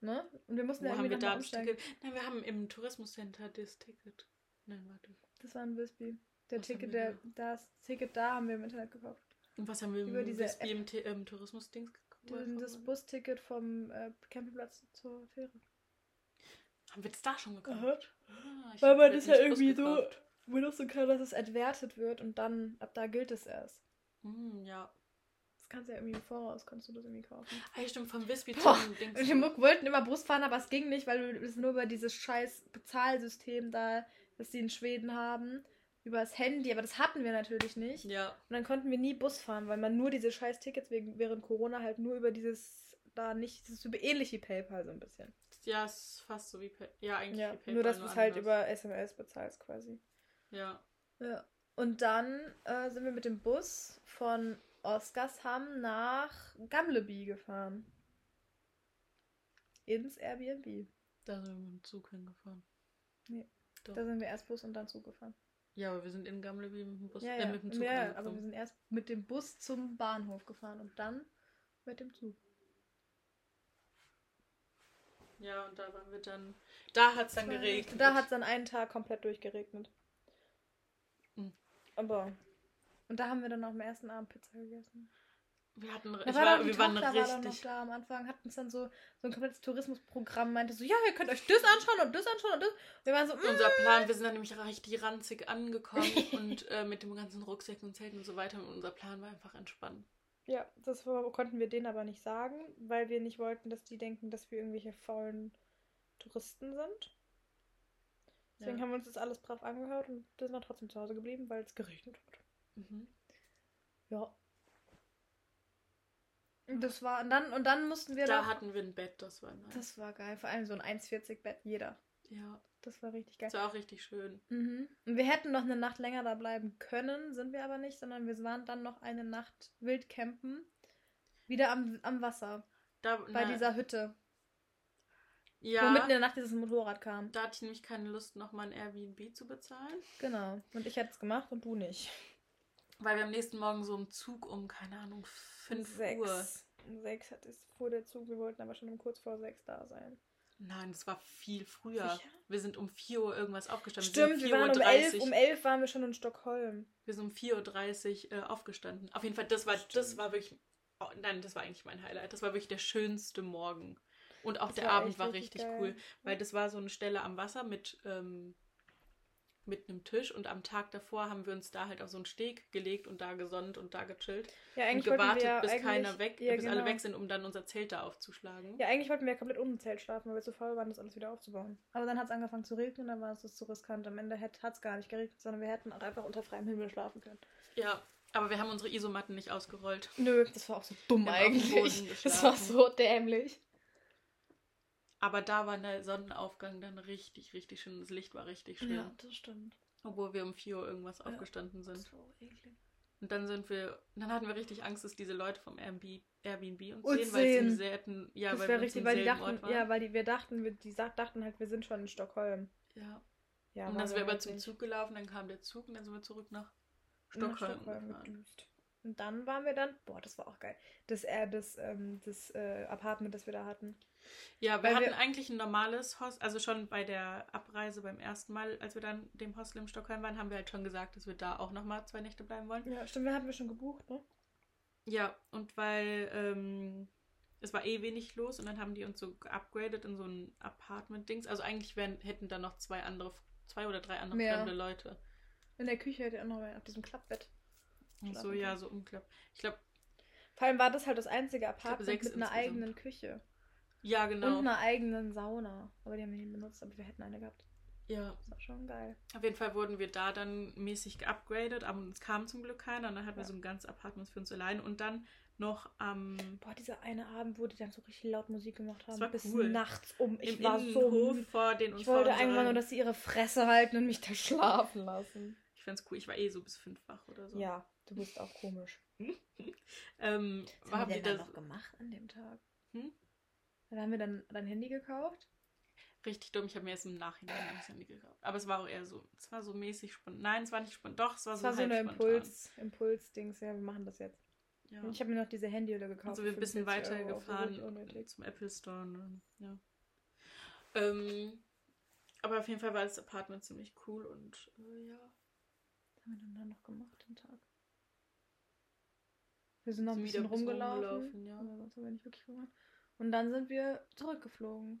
Ne? Und wir mussten Wo ja haben wir da umsteigen. Nein, wir haben im Tourismuscenter das Ticket. Nein, warte. Das war in Visby. Der Was Ticket, haben der, das Ticket da haben wir im Internet gekauft. Und was haben wir Über diese Visby im, im Tourismusdings Das, das Busticket vom äh, Campingplatz zur Fähre. Haben wir das da schon gekauft? Aha. Ah, Weil man jetzt das ja irgendwie so gekauft. benutzen kann, dass es entwertet wird und dann, ab da gilt es erst. Hm, ja. Das kannst du ja irgendwie im Voraus, kannst du das irgendwie kaufen. Ah, stimmt, vom Boah, zum Dings. Wir wollten immer Bus fahren, aber es ging nicht, weil es nur über dieses scheiß Bezahlsystem da, das die in Schweden haben, über das Handy, aber das hatten wir natürlich nicht. Ja, Und dann konnten wir nie Bus fahren, weil man nur diese scheiß Tickets wegen, während Corona halt nur über dieses da nicht, das ist so ähnlich wie PayPal so ein bisschen. ja, ist fast so wie Pay Ja, eigentlich Ja, PayPal. nur dass du es halt über SMS bezahlst quasi. Ja. Ja. Und dann äh, sind wir mit dem Bus von Oskarshamn nach Gamleby gefahren. Ins Airbnb. Da sind wir mit dem Zug hingefahren. Nee. Doch. Da sind wir erst Bus und dann Zug gefahren. Ja, aber wir sind in Gamleby mit dem Bus, Ja, äh, ja. mit dem Zug ja, angekommen. aber wir sind erst mit dem Bus zum Bahnhof gefahren und dann mit dem Zug. Ja, und da waren wir dann. Da hat es dann geregnet. Da hat es dann einen Tag komplett durchgeregnet. Aber. Und da haben wir dann auch am ersten Abend Pizza gegessen. Wir hatten. Da Ich war war, wir waren Tochter war noch richtig. da am Anfang, hatten uns dann so, so ein komplettes Tourismusprogramm, meinte so, ja, ihr könnt euch das anschauen und das anschauen und das. Wir waren so, mm, Unser Plan, wir sind dann nämlich richtig ranzig angekommen und äh, mit dem ganzen Rucksäcken und Zelten und so weiter. Und unser Plan war einfach entspannen. ja, das konnten wir denen aber nicht sagen, weil wir nicht wollten, dass die denken, dass wir irgendwelche faulen Touristen sind. Deswegen Ja. haben wir uns das alles brav angehört und sind dann trotzdem zu Hause geblieben, weil es geregnet hat. Mhm. Ja. Und Das war, und dann, und dann mussten wir Da noch- hatten wir ein Bett, das war nice. Das war geil, vor allem so ein 1,40 Bett jeder. ja, Das war richtig geil. das war auch richtig schön. Mhm. Und wir hätten noch eine Nacht länger da bleiben können, sind wir aber nicht, sondern wir waren dann noch eine Nacht wild campen. Wieder am, am Wasser, Da, bei na, dieser Hütte. Wo ja, mitten in der Nacht dieses Motorrad kam. da hatte ich nämlich keine Lust, nochmal ein Airbnb zu bezahlen. Genau. Und ich hätte es gemacht und du nicht. Weil wir am nächsten Morgen so im Zug um, keine Ahnung, 5 Uhr. sechs. Um sechs hat es vor der Zug. Wir wollten aber schon um kurz vor sechs da sein. Nein, das war viel früher. Sicher? Wir sind um 4 Uhr irgendwas aufgestanden. Stimmt, wir wir waren um elf, 4.30 um elf waren wir schon in Stockholm. Wir sind um 4.30 Uhr äh, aufgestanden. Auf jeden Fall, das war, das war wirklich. Oh, nein, das war eigentlich mein Highlight. Das war wirklich der schönste Morgen. Und auch Das der war Abend war richtig geil. cool. Weil das war so eine Stelle am Wasser mit, ähm, mit einem Tisch und am Tag davor haben wir uns da halt auf so einen Steg gelegt und da gesonnt und da gechillt. Ja, Und eigentlich wollten gewartet, wir bis keiner weg, ja, bis alle genau. weg sind, um dann unser Zelt da aufzuschlagen. Ja, eigentlich wollten wir komplett ohne Zelt schlafen, weil wir zu faul waren, das alles wieder aufzubauen. Aber dann hat es angefangen zu regnen und dann war es zu riskant. Am Ende hat es gar nicht geregnet, sondern wir hätten auch einfach unter freiem Himmel schlafen können. Ja, Aber wir haben unsere Isomatten nicht ausgerollt. Nö, das war auch so dumm eigentlich. Das war so dämlich. Aber da war der Sonnenaufgang dann richtig, richtig schön. Das Licht war richtig schön. das stimmt. Obwohl wir um 4 Uhr irgendwas Ja. aufgestanden sind. Auch eklig. Und dann sind wir, dann hatten wir richtig Angst, dass diese Leute vom Airbnb, Airbnb uns, Uns sehen, weil sie im selten, ja, das weil wäre wir richtig, weil die selben dachten, Ort waren. ja, weil die, wir dachten, wir, die dachten halt, wir sind schon in Stockholm. ja. Ja, und dann sind wir aber zum. Zug gelaufen, dann kam der Zug und dann sind wir zurück nach Nach Stockholm, Stockholm gefahren. Und dann waren wir dann, boah, das war auch geil. Das, äh, das, ähm, das äh, Apartment, das wir da hatten. Ja, wir Weil hatten wir- eigentlich ein normales Hostel, also schon bei der Abreise beim ersten Mal, als wir dann dem Hostel in Stockholm waren, haben wir halt schon gesagt, dass wir da auch nochmal zwei Nächte bleiben wollen. Ja, stimmt, wir hatten wir schon gebucht, ne? Ja, und weil ähm, es war eh wenig los und dann haben die uns so geupgradet in so ein Apartment-Dings. Also eigentlich wären, hätten da noch zwei andere, zwei oder drei andere Mehr. fremde Leute. In der Küche hätte er auch noch auf diesem Klappbett. So, ja, so umklappt. Ich glaube, Vor allem war das halt das einzige Apartment mit einer insgesamt. eigenen Küche. Ja, genau. Und einer eigenen Sauna. Aber die haben wir nie benutzt, aber wir hätten eine gehabt. ja, Das war schon geil. auf jeden Fall wurden wir da dann mäßig geupgradet, aber es kam zum Glück keiner. Und dann hatten wir Ja. so ein ganz Apartment für uns allein. Und dann noch am Boah, dieser eine Abend, wo die dann so richtig laut Musik gemacht haben. war bis cool. nachts um. Ich im war so Innenhof müde. vor den Ich wollte einfach nur, dass sie ihre Fresse halten und mich da schlafen lassen. Ich fand's cool. Ich war eh so bis fünf wach oder so. Ja, du bist auch komisch. Ähm, Was haben wir die denn dann das noch gemacht an dem Tag? Hm? Dann haben wir dann dein Handy gekauft. richtig dumm. Ich habe mir erst im Nachhinein das Handy gekauft. Aber es war auch eher so, es war so mäßig spontan. Nein, es war nicht spontan. Doch, es war Das so war so eine. Impuls, Impuls-Dings. Ja, wir machen das jetzt. Ja. Und ich habe mir noch diese Handyhülle gekauft. Also wir ein bisschen 45 weiter Euro, gefahren zum Apple Store. Ne? Ja. Ähm, aber auf jeden Fall war das Apartment ziemlich cool und äh, ja. Was haben wir denn da noch gemacht den Tag? Wir sind noch ein Sind ein bisschen rumgelaufen. rumgelaufen, ja. Aber sonst haben wir nicht wirklich gemacht. Und dann sind wir zurückgeflogen.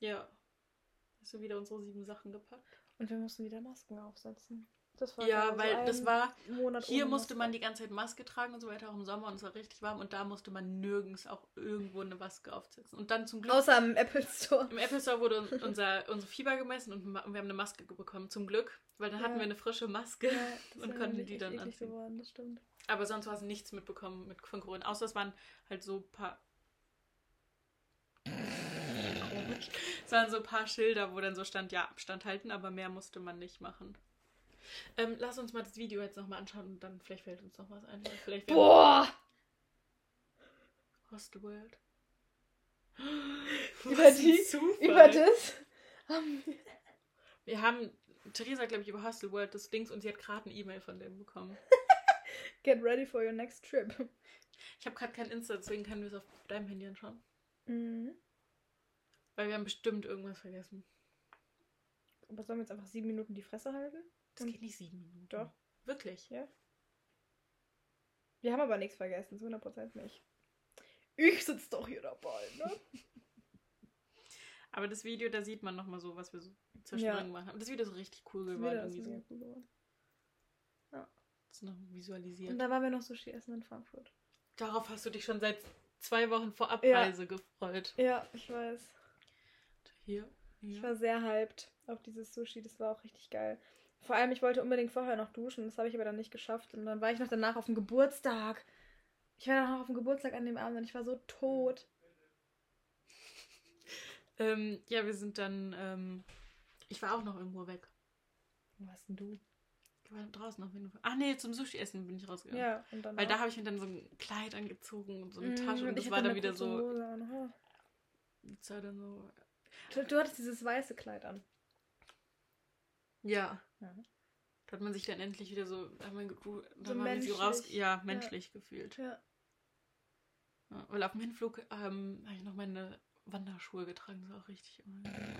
Ja. Hast du wieder unsere sieben Sachen gepackt? Und wir mussten wieder Masken aufsetzen. Das war Ja, weil das war, Monat hier musste man die ganze Zeit Maske tragen und so weiter, auch im Sommer und es war richtig warm und da musste man nirgends auch irgendwo eine Maske aufsetzen. Und dann zum Glück Außer am Apple Store. Im Apple Store wurde un- unser, unser Fieber gemessen und wir haben eine Maske bekommen, zum Glück. Weil dann hatten Ja. wir eine frische Maske Ja, und konnten die dann anziehen. geworden, das stimmt. Aber sonst war es nichts mitbekommen mit, von Corona. Außer es waren halt so ein paar. Es waren so ein paar Schilder, wo dann so stand, ja, Abstand halten, aber mehr musste man nicht machen. Ähm, lass uns mal das Video jetzt nochmal anschauen und dann vielleicht fällt uns noch was ein. Vielleicht Boah! Hostel World. Über die-. Über das haben wir Wir haben, Theresa, glaube ich, über Hostel World das Dings und sie hat gerade eine E-Mail von dem bekommen. Get ready for your next trip. Ich habe gerade kein Insta, deswegen können wir es auf deinem Handy anschauen. Mhm. Weil wir haben bestimmt irgendwas vergessen. Aber sollen wir jetzt einfach sieben Minuten die Fresse halten? Das Und- geht nicht sieben Minuten. Doch. Wirklich? Ja. Wir haben aber nichts vergessen, zu 100% nicht. Ich sitze doch hier dabei, ne? Aber das Video, da sieht man nochmal so, was wir so zwischendrin Ja. gemacht haben. Das Video ist richtig cool Das geworden. Video ist so. cool geworden. Das ist noch visualisiert. Und da waren wir noch Sushi essen in Frankfurt. Darauf hast du dich schon seit zwei Wochen vor Ja. Abreise gefreut. Ja, ich weiß. Hier. Ich war sehr hyped auf dieses Sushi, das war auch richtig geil. Vor allem, ich wollte unbedingt vorher noch duschen, das habe ich aber dann nicht geschafft. Und dann war ich noch danach auf dem Geburtstag. Ich war danach auf dem Geburtstag an dem Abend und ich war so tot. Ähm, ja, wir sind dann. Ähm, ich war auch noch irgendwo weg. Wo warst denn du? Ich war draußen auf jeden Fall. Ach nee, zum Sushi-Essen bin ich rausgegangen. Ja, und dann. Weil da habe ich mir dann so ein Kleid angezogen und so eine Mhm, Tasche und ich das war dann wieder so. Das war dann so. Du, du hattest dieses weiße Kleid an. Ja. Ja. Da hat man sich dann endlich wieder so, hat da So hat so raus, menschlich. ja, menschlich gefühlt. Ja. Ja, weil auf dem Hinflug ähm, habe ich noch meine Wanderschuhe getragen, das war auch richtig.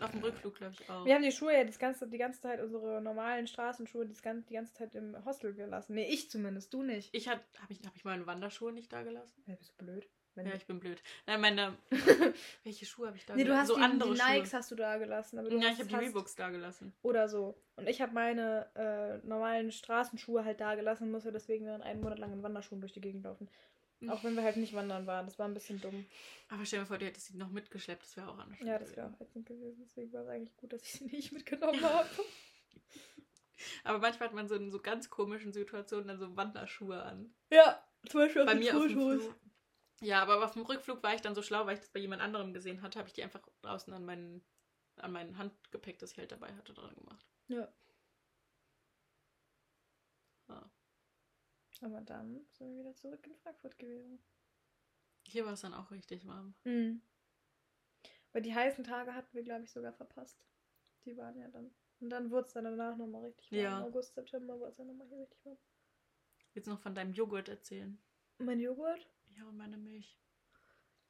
Auf dem Rückflug, glaube ich, auch. Wir haben die Schuhe ja das ganze, die ganze Zeit, unsere normalen Straßenschuhe, das ganze, die ganze Zeit im Hostel gelassen. Nee, ich zumindest, du nicht. Ich habe ich, hab ich meine Wanderschuhe nicht da gelassen? Ja, bist du blöd? Wenn Ja, ich bin blöd. Nein, meine. welche Schuhe habe ich da nee, du gelassen? hast so die, andere die Schuhe. Nikes hast du da gelassen. Aber du ja, ich habe die Reeboks da gelassen. Oder so. Und ich habe meine äh, normalen Straßenschuhe halt da gelassen musste deswegen dann einen Monat lang in Wanderschuhen durch die Gegend laufen. Auch wenn wir halt nicht wandern waren. Das war ein bisschen dumm. Aber stell dir vor, du hättest sie noch mitgeschleppt, das wäre auch anders. Ja, das wäre auch ätzend gewesen. Deswegen war es eigentlich gut, dass ich sie nicht mitgenommen habe. Aber manchmal hat man so in so ganz komischen Situationen dann so Wanderschuhe an. Ja, zum Beispiel auf Bei mir auf dem Fotos. Ja, aber auf dem Rückflug war ich dann so schlau, weil ich das bei jemand anderem gesehen hatte, habe ich die einfach draußen an meinen, an meinen Handgepäck, das ich halt dabei hatte, dran gemacht. Ja. Ja. Aber dann sind wir wieder zurück in Frankfurt gewesen. Hier war es dann auch richtig warm. Mhm. Weil die heißen Tage hatten wir, glaube ich, sogar verpasst. Die waren ja dann. Und dann wurde es dann danach nochmal richtig warm. Ja. Im August, September wurde es dann nochmal hier richtig warm. Willst du noch von deinem Joghurt erzählen? Mein Joghurt? Ja, und meine Milch.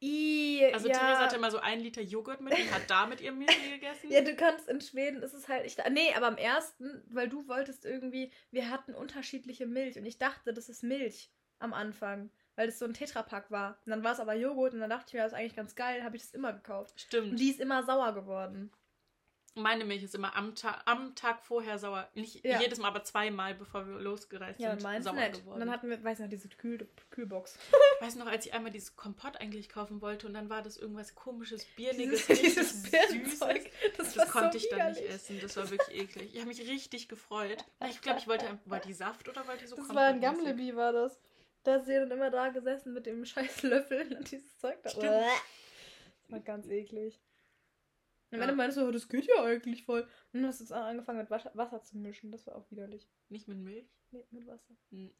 I, Also ja. Theresa hatte immer so einen Liter Joghurt mit und hat damit ihr Müsli gegessen. Ja, du kannst in Schweden, ist es halt, ich, nee, aber am ersten, weil du wolltest irgendwie, wir hatten unterschiedliche Milch und ich dachte, das ist Milch am Anfang, weil das so ein Tetrapack war. Und dann war es aber Joghurt und dann dachte ich mir, das ist eigentlich ganz geil, habe ich das immer gekauft. Und Stimmt. die ist immer sauer geworden. Meine Milch ist immer am, Ta am Tag vorher sauer. Nicht Ja. jedes Mal, aber zweimal, bevor wir losgereist Ja, sind, sauer nicht. geworden. Und dann hatten wir, weiß noch, diese Kühl Kühlbox. Weißt du noch, als ich einmal dieses Kompott eigentlich kaufen wollte und dann war das irgendwas komisches, bierniges, Dieses, dieses. Birnenzeug. Das, Das war konnte so ich dann nicht essen. Das war wirklich eklig. Ich habe mich richtig gefreut. Ich glaube, ich wollte, wollte die Saft oder wollte die so Das war ein? Gamlebi, war das. Da ist sie dann immer da gesessen mit dem scheiß Löffel und dieses Zeug da. Stimmt. Das war ganz eklig. Und Ja. wenn du meinst, oh, das geht ja eigentlich voll. Und dann hast du angefangen mit Wasser, Wasser zu mischen. Das war auch widerlich. Nicht mit Milch. Nee, mit Wasser. Hm.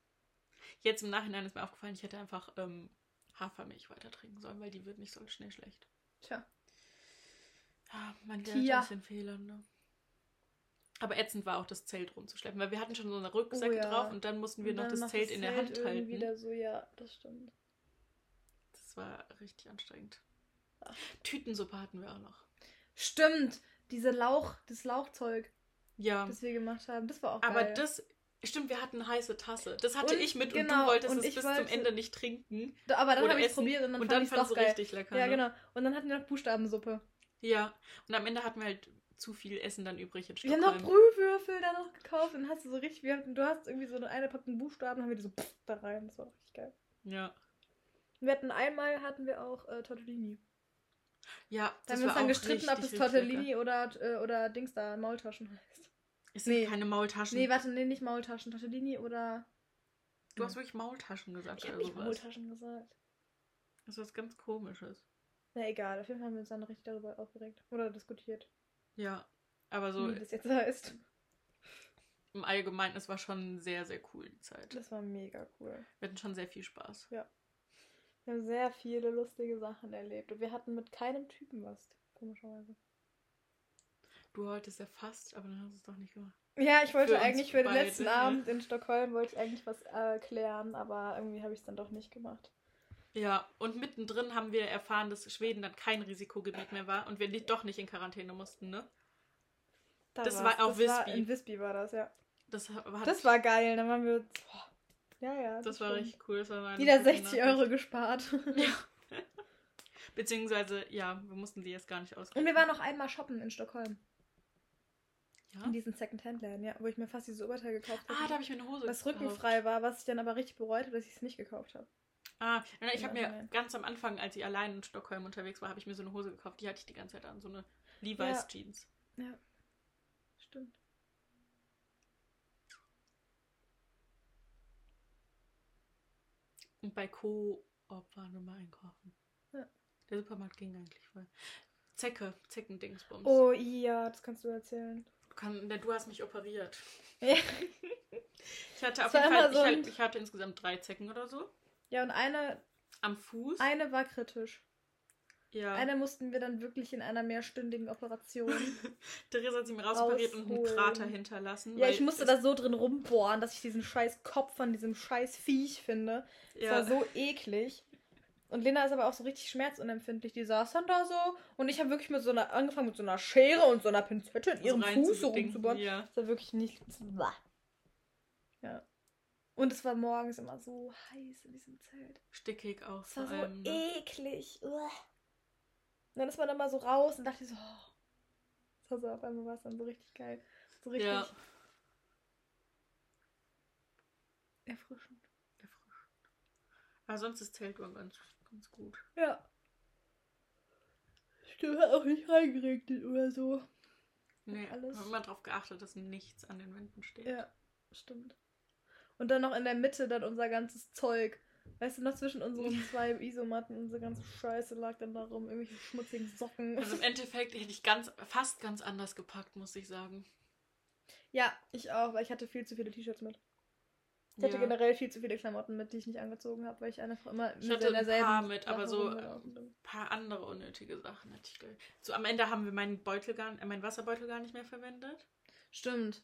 Jetzt im Nachhinein ist mir aufgefallen, ich hätte einfach ähm, Hafermilch weiter trinken sollen, weil die wird nicht so schnell schlecht. Tja. Ja, man lernt Tja. aus den Fehlern, ne? Aber ätzend war auch das Zelt rumzuschleppen, weil wir hatten schon so eine Rucksäcke Oh ja. drauf und dann mussten wir Und noch dann das Zelt in der Hand halten. Wieder so, ja, das stimmt. Das war richtig anstrengend. Ach. Tütensuppe hatten wir auch noch. Stimmt. Diese Lauch, das Lauchzeug, Ja, das wir gemacht haben, das war auch aber geil. das, stimmt, wir hatten eine heiße Tasse. Das hatte Und- ich mit und genau, du wolltest und es bis zum wollte- Ende nicht trinken. Aber dann habe ich es probiert und dann und fand dann ich es richtig lecker. Ja, ne? genau. Und dann hatten wir noch Buchstabensuppe. Ja, und am Ende hatten wir halt zu viel Essen dann übrig in Wir haben Stockholm. noch Brühwürfel da noch gekauft und dann hast du so richtig, wir hatten, du hast irgendwie so eine, eine Packung Buchstaben, haben wir die so pff, da rein. Das war richtig geil. ja. Wir hatten einmal hatten wir auch äh, Tortellini. Ja, Da das haben wir uns war dann gestritten, ob richtig Tortellini oder, äh, oder Dings da, Maultaschen heißt. Es sind Nee. keine Maultaschen. Nee, warte, nee, nicht Maultaschen. Tortellini oder. du hast wirklich Maultaschen gesagt Ich habe nicht sowas. Maultaschen gesagt. Das ist was ganz komisches. Na egal, auf jeden Fall haben wir uns dann richtig darüber aufgeregt. Oder diskutiert, Ja, aber so wie das jetzt heißt. im Allgemeinen, es war schon sehr, sehr cool, die Zeit. Das war mega cool. Wir hatten schon sehr viel Spaß. Wir haben sehr viele lustige Sachen erlebt. Und wir hatten mit keinem Typen was, komischerweise. Du wolltest ja fast, aber dann hast du es doch nicht gemacht. Ja, ich wollte Für eigentlich für den beide, letzten ne? Abend in Stockholm wollte ich eigentlich was äh, klären, aber irgendwie habe ich es dann doch nicht gemacht. Ja, und mittendrin haben wir erfahren, dass Schweden dann kein Risikogebiet mehr war und wir nicht, doch nicht in Quarantäne mussten, ne? Da Das war's. war auf das War, Visby. in Visby war das, ja. Das war, Das war geil. Dann waren wir. Boah. Ja, ja. das war stimmt. richtig cool. Das war Wieder gute 60 Nachricht. Euro gespart. Ja. Beziehungsweise, ja, wir mussten die jetzt gar nicht ausgeben. Und wir waren noch einmal shoppen in Stockholm. Ja? In diesen Second-Hand-Läden, ja, wo ich mir fast dieses Oberteil gekauft habe. Ah, da habe ich mir eine Hose was gekauft. rückenfrei war, was ich dann aber richtig bereut habe, dass ich es nicht gekauft habe. Ah, nein, ich habe mir nein. ganz am Anfang, als ich allein in Stockholm unterwegs war, habe ich mir so eine Hose gekauft. Die hatte ich die ganze Zeit an, so eine Levi's Ja. Jeans. Ja. Stimmt. Und bei Coop waren wir mal einkaufen. Ja. Der Supermarkt ging eigentlich voll. Zecke, Zeckendingsbums. Oh, ja, das kannst du erzählen. Du, kann, du hast mich operiert. Ja. Ich hatte auf jeden Fall, so ich, ich hatte insgesamt drei Zecken oder so. Ja, und eine, Am Fuß. eine war kritisch. Ja. Eine mussten wir dann wirklich in einer mehrstündigen Operation. Theresa hat sie mir rausoperiert und einen. Krater hinterlassen. ja, ich musste da so drin rumbohren, dass ich diesen scheiß Kopf von diesem scheiß Viech finde. Das Ja. war so eklig. Und Lena ist aber auch so richtig schmerzunempfindlich. Die saß dann da so und ich habe wirklich mit so einer, angefangen mit so einer Schere und so einer Pinzette in ihrem so Fuß so rumzubohren. Ja. Das war wirklich nicht. Ja. Und es war morgens immer so heiß in diesem Zelt. Stickig auch Es war so allem. Ne? eklig. Uah. Und dann ist man immer so raus und dachte so, oh. Das war so, auf einmal war es dann so richtig geil. So richtig Ja. erfrischend. Erfrischend. Aber sonst ist Zelttour ganz, ganz gut. Ja. Stimmt, hat auch nicht reingeregnet oder so. Nee, alles. ich habe immer darauf geachtet, dass nichts an den Wänden steht. Ja, stimmt. Und dann noch in der Mitte dann unser ganzes Zeug. Weißt du, noch zwischen unseren zwei Isomatten, unsere ganze Scheiße lag dann da rum, irgendwelche schmutzigen Socken. Also im Endeffekt hätte ich ganz, fast ganz anders gepackt, muss ich sagen. Ja, ich auch, weil ich hatte viel zu viele T-Shirts mit. Ich hatte Ja. generell viel zu viele Klamotten mit, die ich nicht angezogen habe, weil ich einfach immer Ich mit hatte ein paar mit, aber so ein paar andere unnötige Sachen hätte ich gleich. So am Ende haben wir meinen Beutel gar, äh, meinen Wasserbeutel gar nicht mehr verwendet. Stimmt.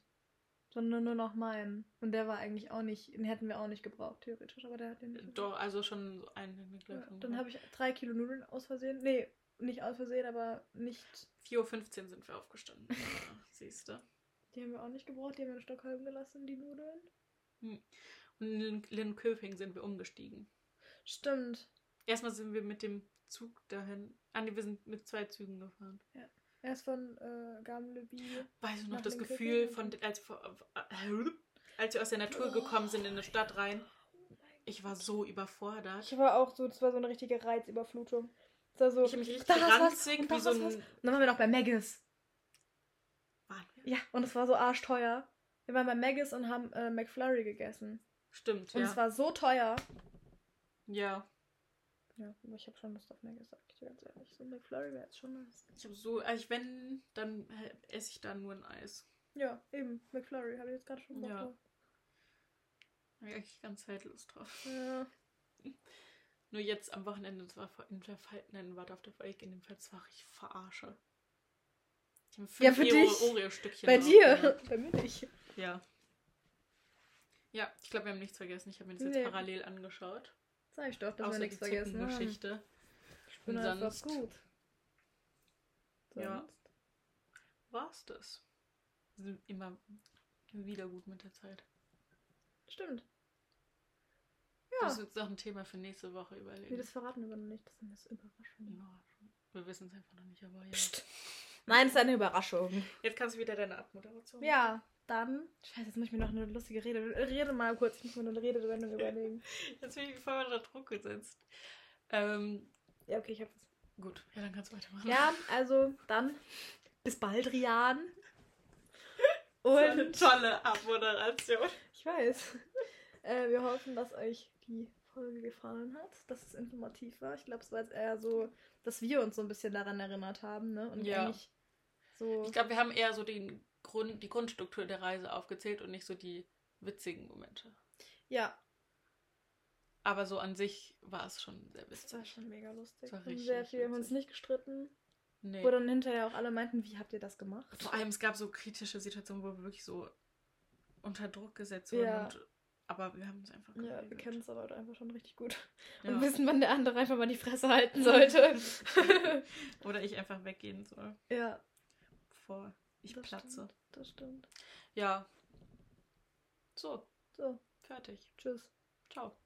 Sondern nur noch meinen. Und der war eigentlich auch nicht, den hätten wir auch nicht gebraucht, theoretisch, aber der hat den nicht. Doch, also schon so einen Ja, dann habe ich drei Kilo Nudeln aus Versehen. Nee, nicht aus Versehen, aber nicht. 4.15 Uhr sind wir aufgestanden. ja, siehst du. Die haben wir auch nicht gebraucht, die haben wir in Stockholm gelassen, die Nudeln. Und in Linköping sind wir umgestiegen. Stimmt. Erstmal sind wir mit dem Zug dahin. Ah, nee, wir sind mit zwei Zügen gefahren. Erst von äh, Gamleby. Weißt du noch das Gefühl, und von als, als wir aus der Natur gekommen sind in eine Stadt rein? Ich war so überfordert. Ich war auch so, das war so eine richtige Reizüberflutung. Das war so, Ich habe mich richtig da ist was ranzig, und wie ist so ein. Und dann waren wir noch bei Maggis. Waren wir? Ja, und es war so arschteuer. Wir waren bei Maggis und haben äh, McFlurry gegessen. Stimmt, Und ja. es war so teuer. ja. Ja, aber ich habe schon Lust auf ich dir ganz ehrlich. So ein McFlurry wäre jetzt schon nice. Ich habe so, also ich, wenn, dann esse ich da nur ein Eis. Ja, eben. McFlurry habe ich jetzt gerade schon Bock Ja. drauf. Da habe ich ganz Zeit Lust drauf. Ja. Nur jetzt am Wochenende, das war vor- in der Falten, war auf der Weg in dem Fall, das war ich verarsche. Ich habe Ja, fünf für Oreo- dich. Oreo-Stückchen Bei drauf dir, gemacht. bei mir nicht. Ja. Ja, ich glaube, wir haben nichts vergessen. Ich habe mir das jetzt Nee. parallel angeschaut. Sag ich doch, dass Außer wir nichts vergessen haben. Zeckengeschichte. Ich bin Und einfach sonst- gut. Ja. Sonst? War's das? Wir sind immer wieder gut mit der Zeit. Stimmt. Das ist Ja. jetzt noch ein Thema für nächste Woche Nee, überlegen. das verraten wir noch nicht. Das sind jetzt Überraschungen. Überraschung. Wir wissen es einfach noch nicht, aber ja. Psst. Nein, es ist eine Überraschung. Jetzt kannst du wieder deine Abmoderation Ja, dann. Scheiße, jetzt muss ich mir noch eine lustige Rede. Rede mal kurz, ich muss mir eine Redewendung überlegen. Jetzt bin ich voll unter Druck gesetzt. Ähm, Ja, okay, ich hab das. gut, ja, dann kannst du weitermachen. Ja, also dann. Bis bald, Rian. War eine Und tolle Abmoderation. ich weiß. Äh, wir hoffen, dass euch die Folge gefallen hat, dass es informativ war. Ich glaube, es war jetzt eher so, dass wir uns so ein bisschen daran erinnert haben, ne? Und Ja. so. Ich glaube, wir haben eher so den Grund, die Grundstruktur der Reise aufgezählt und nicht so die witzigen Momente. Ja, Aber so an sich war es schon sehr das war witzig. schon mega lustig. Das war Wir richtig sehr viel, haben uns witzig. nicht gestritten. Nee. Wo dann hinterher auch alle meinten, wie habt ihr das gemacht? Vor allem, es gab so kritische Situationen, wo wir wirklich so unter Druck gesetzt wurden. Ja. Und, aber wir haben es einfach Ja, wir kennen es aber halt einfach schon richtig gut. Ja. Und wissen, wann der andere einfach mal die Fresse halten sollte. Oder ich einfach weggehen soll, ja, bevor ich das platze. stimmt. Das stimmt. Ja. So, So, fertig. tschüss. Ciao.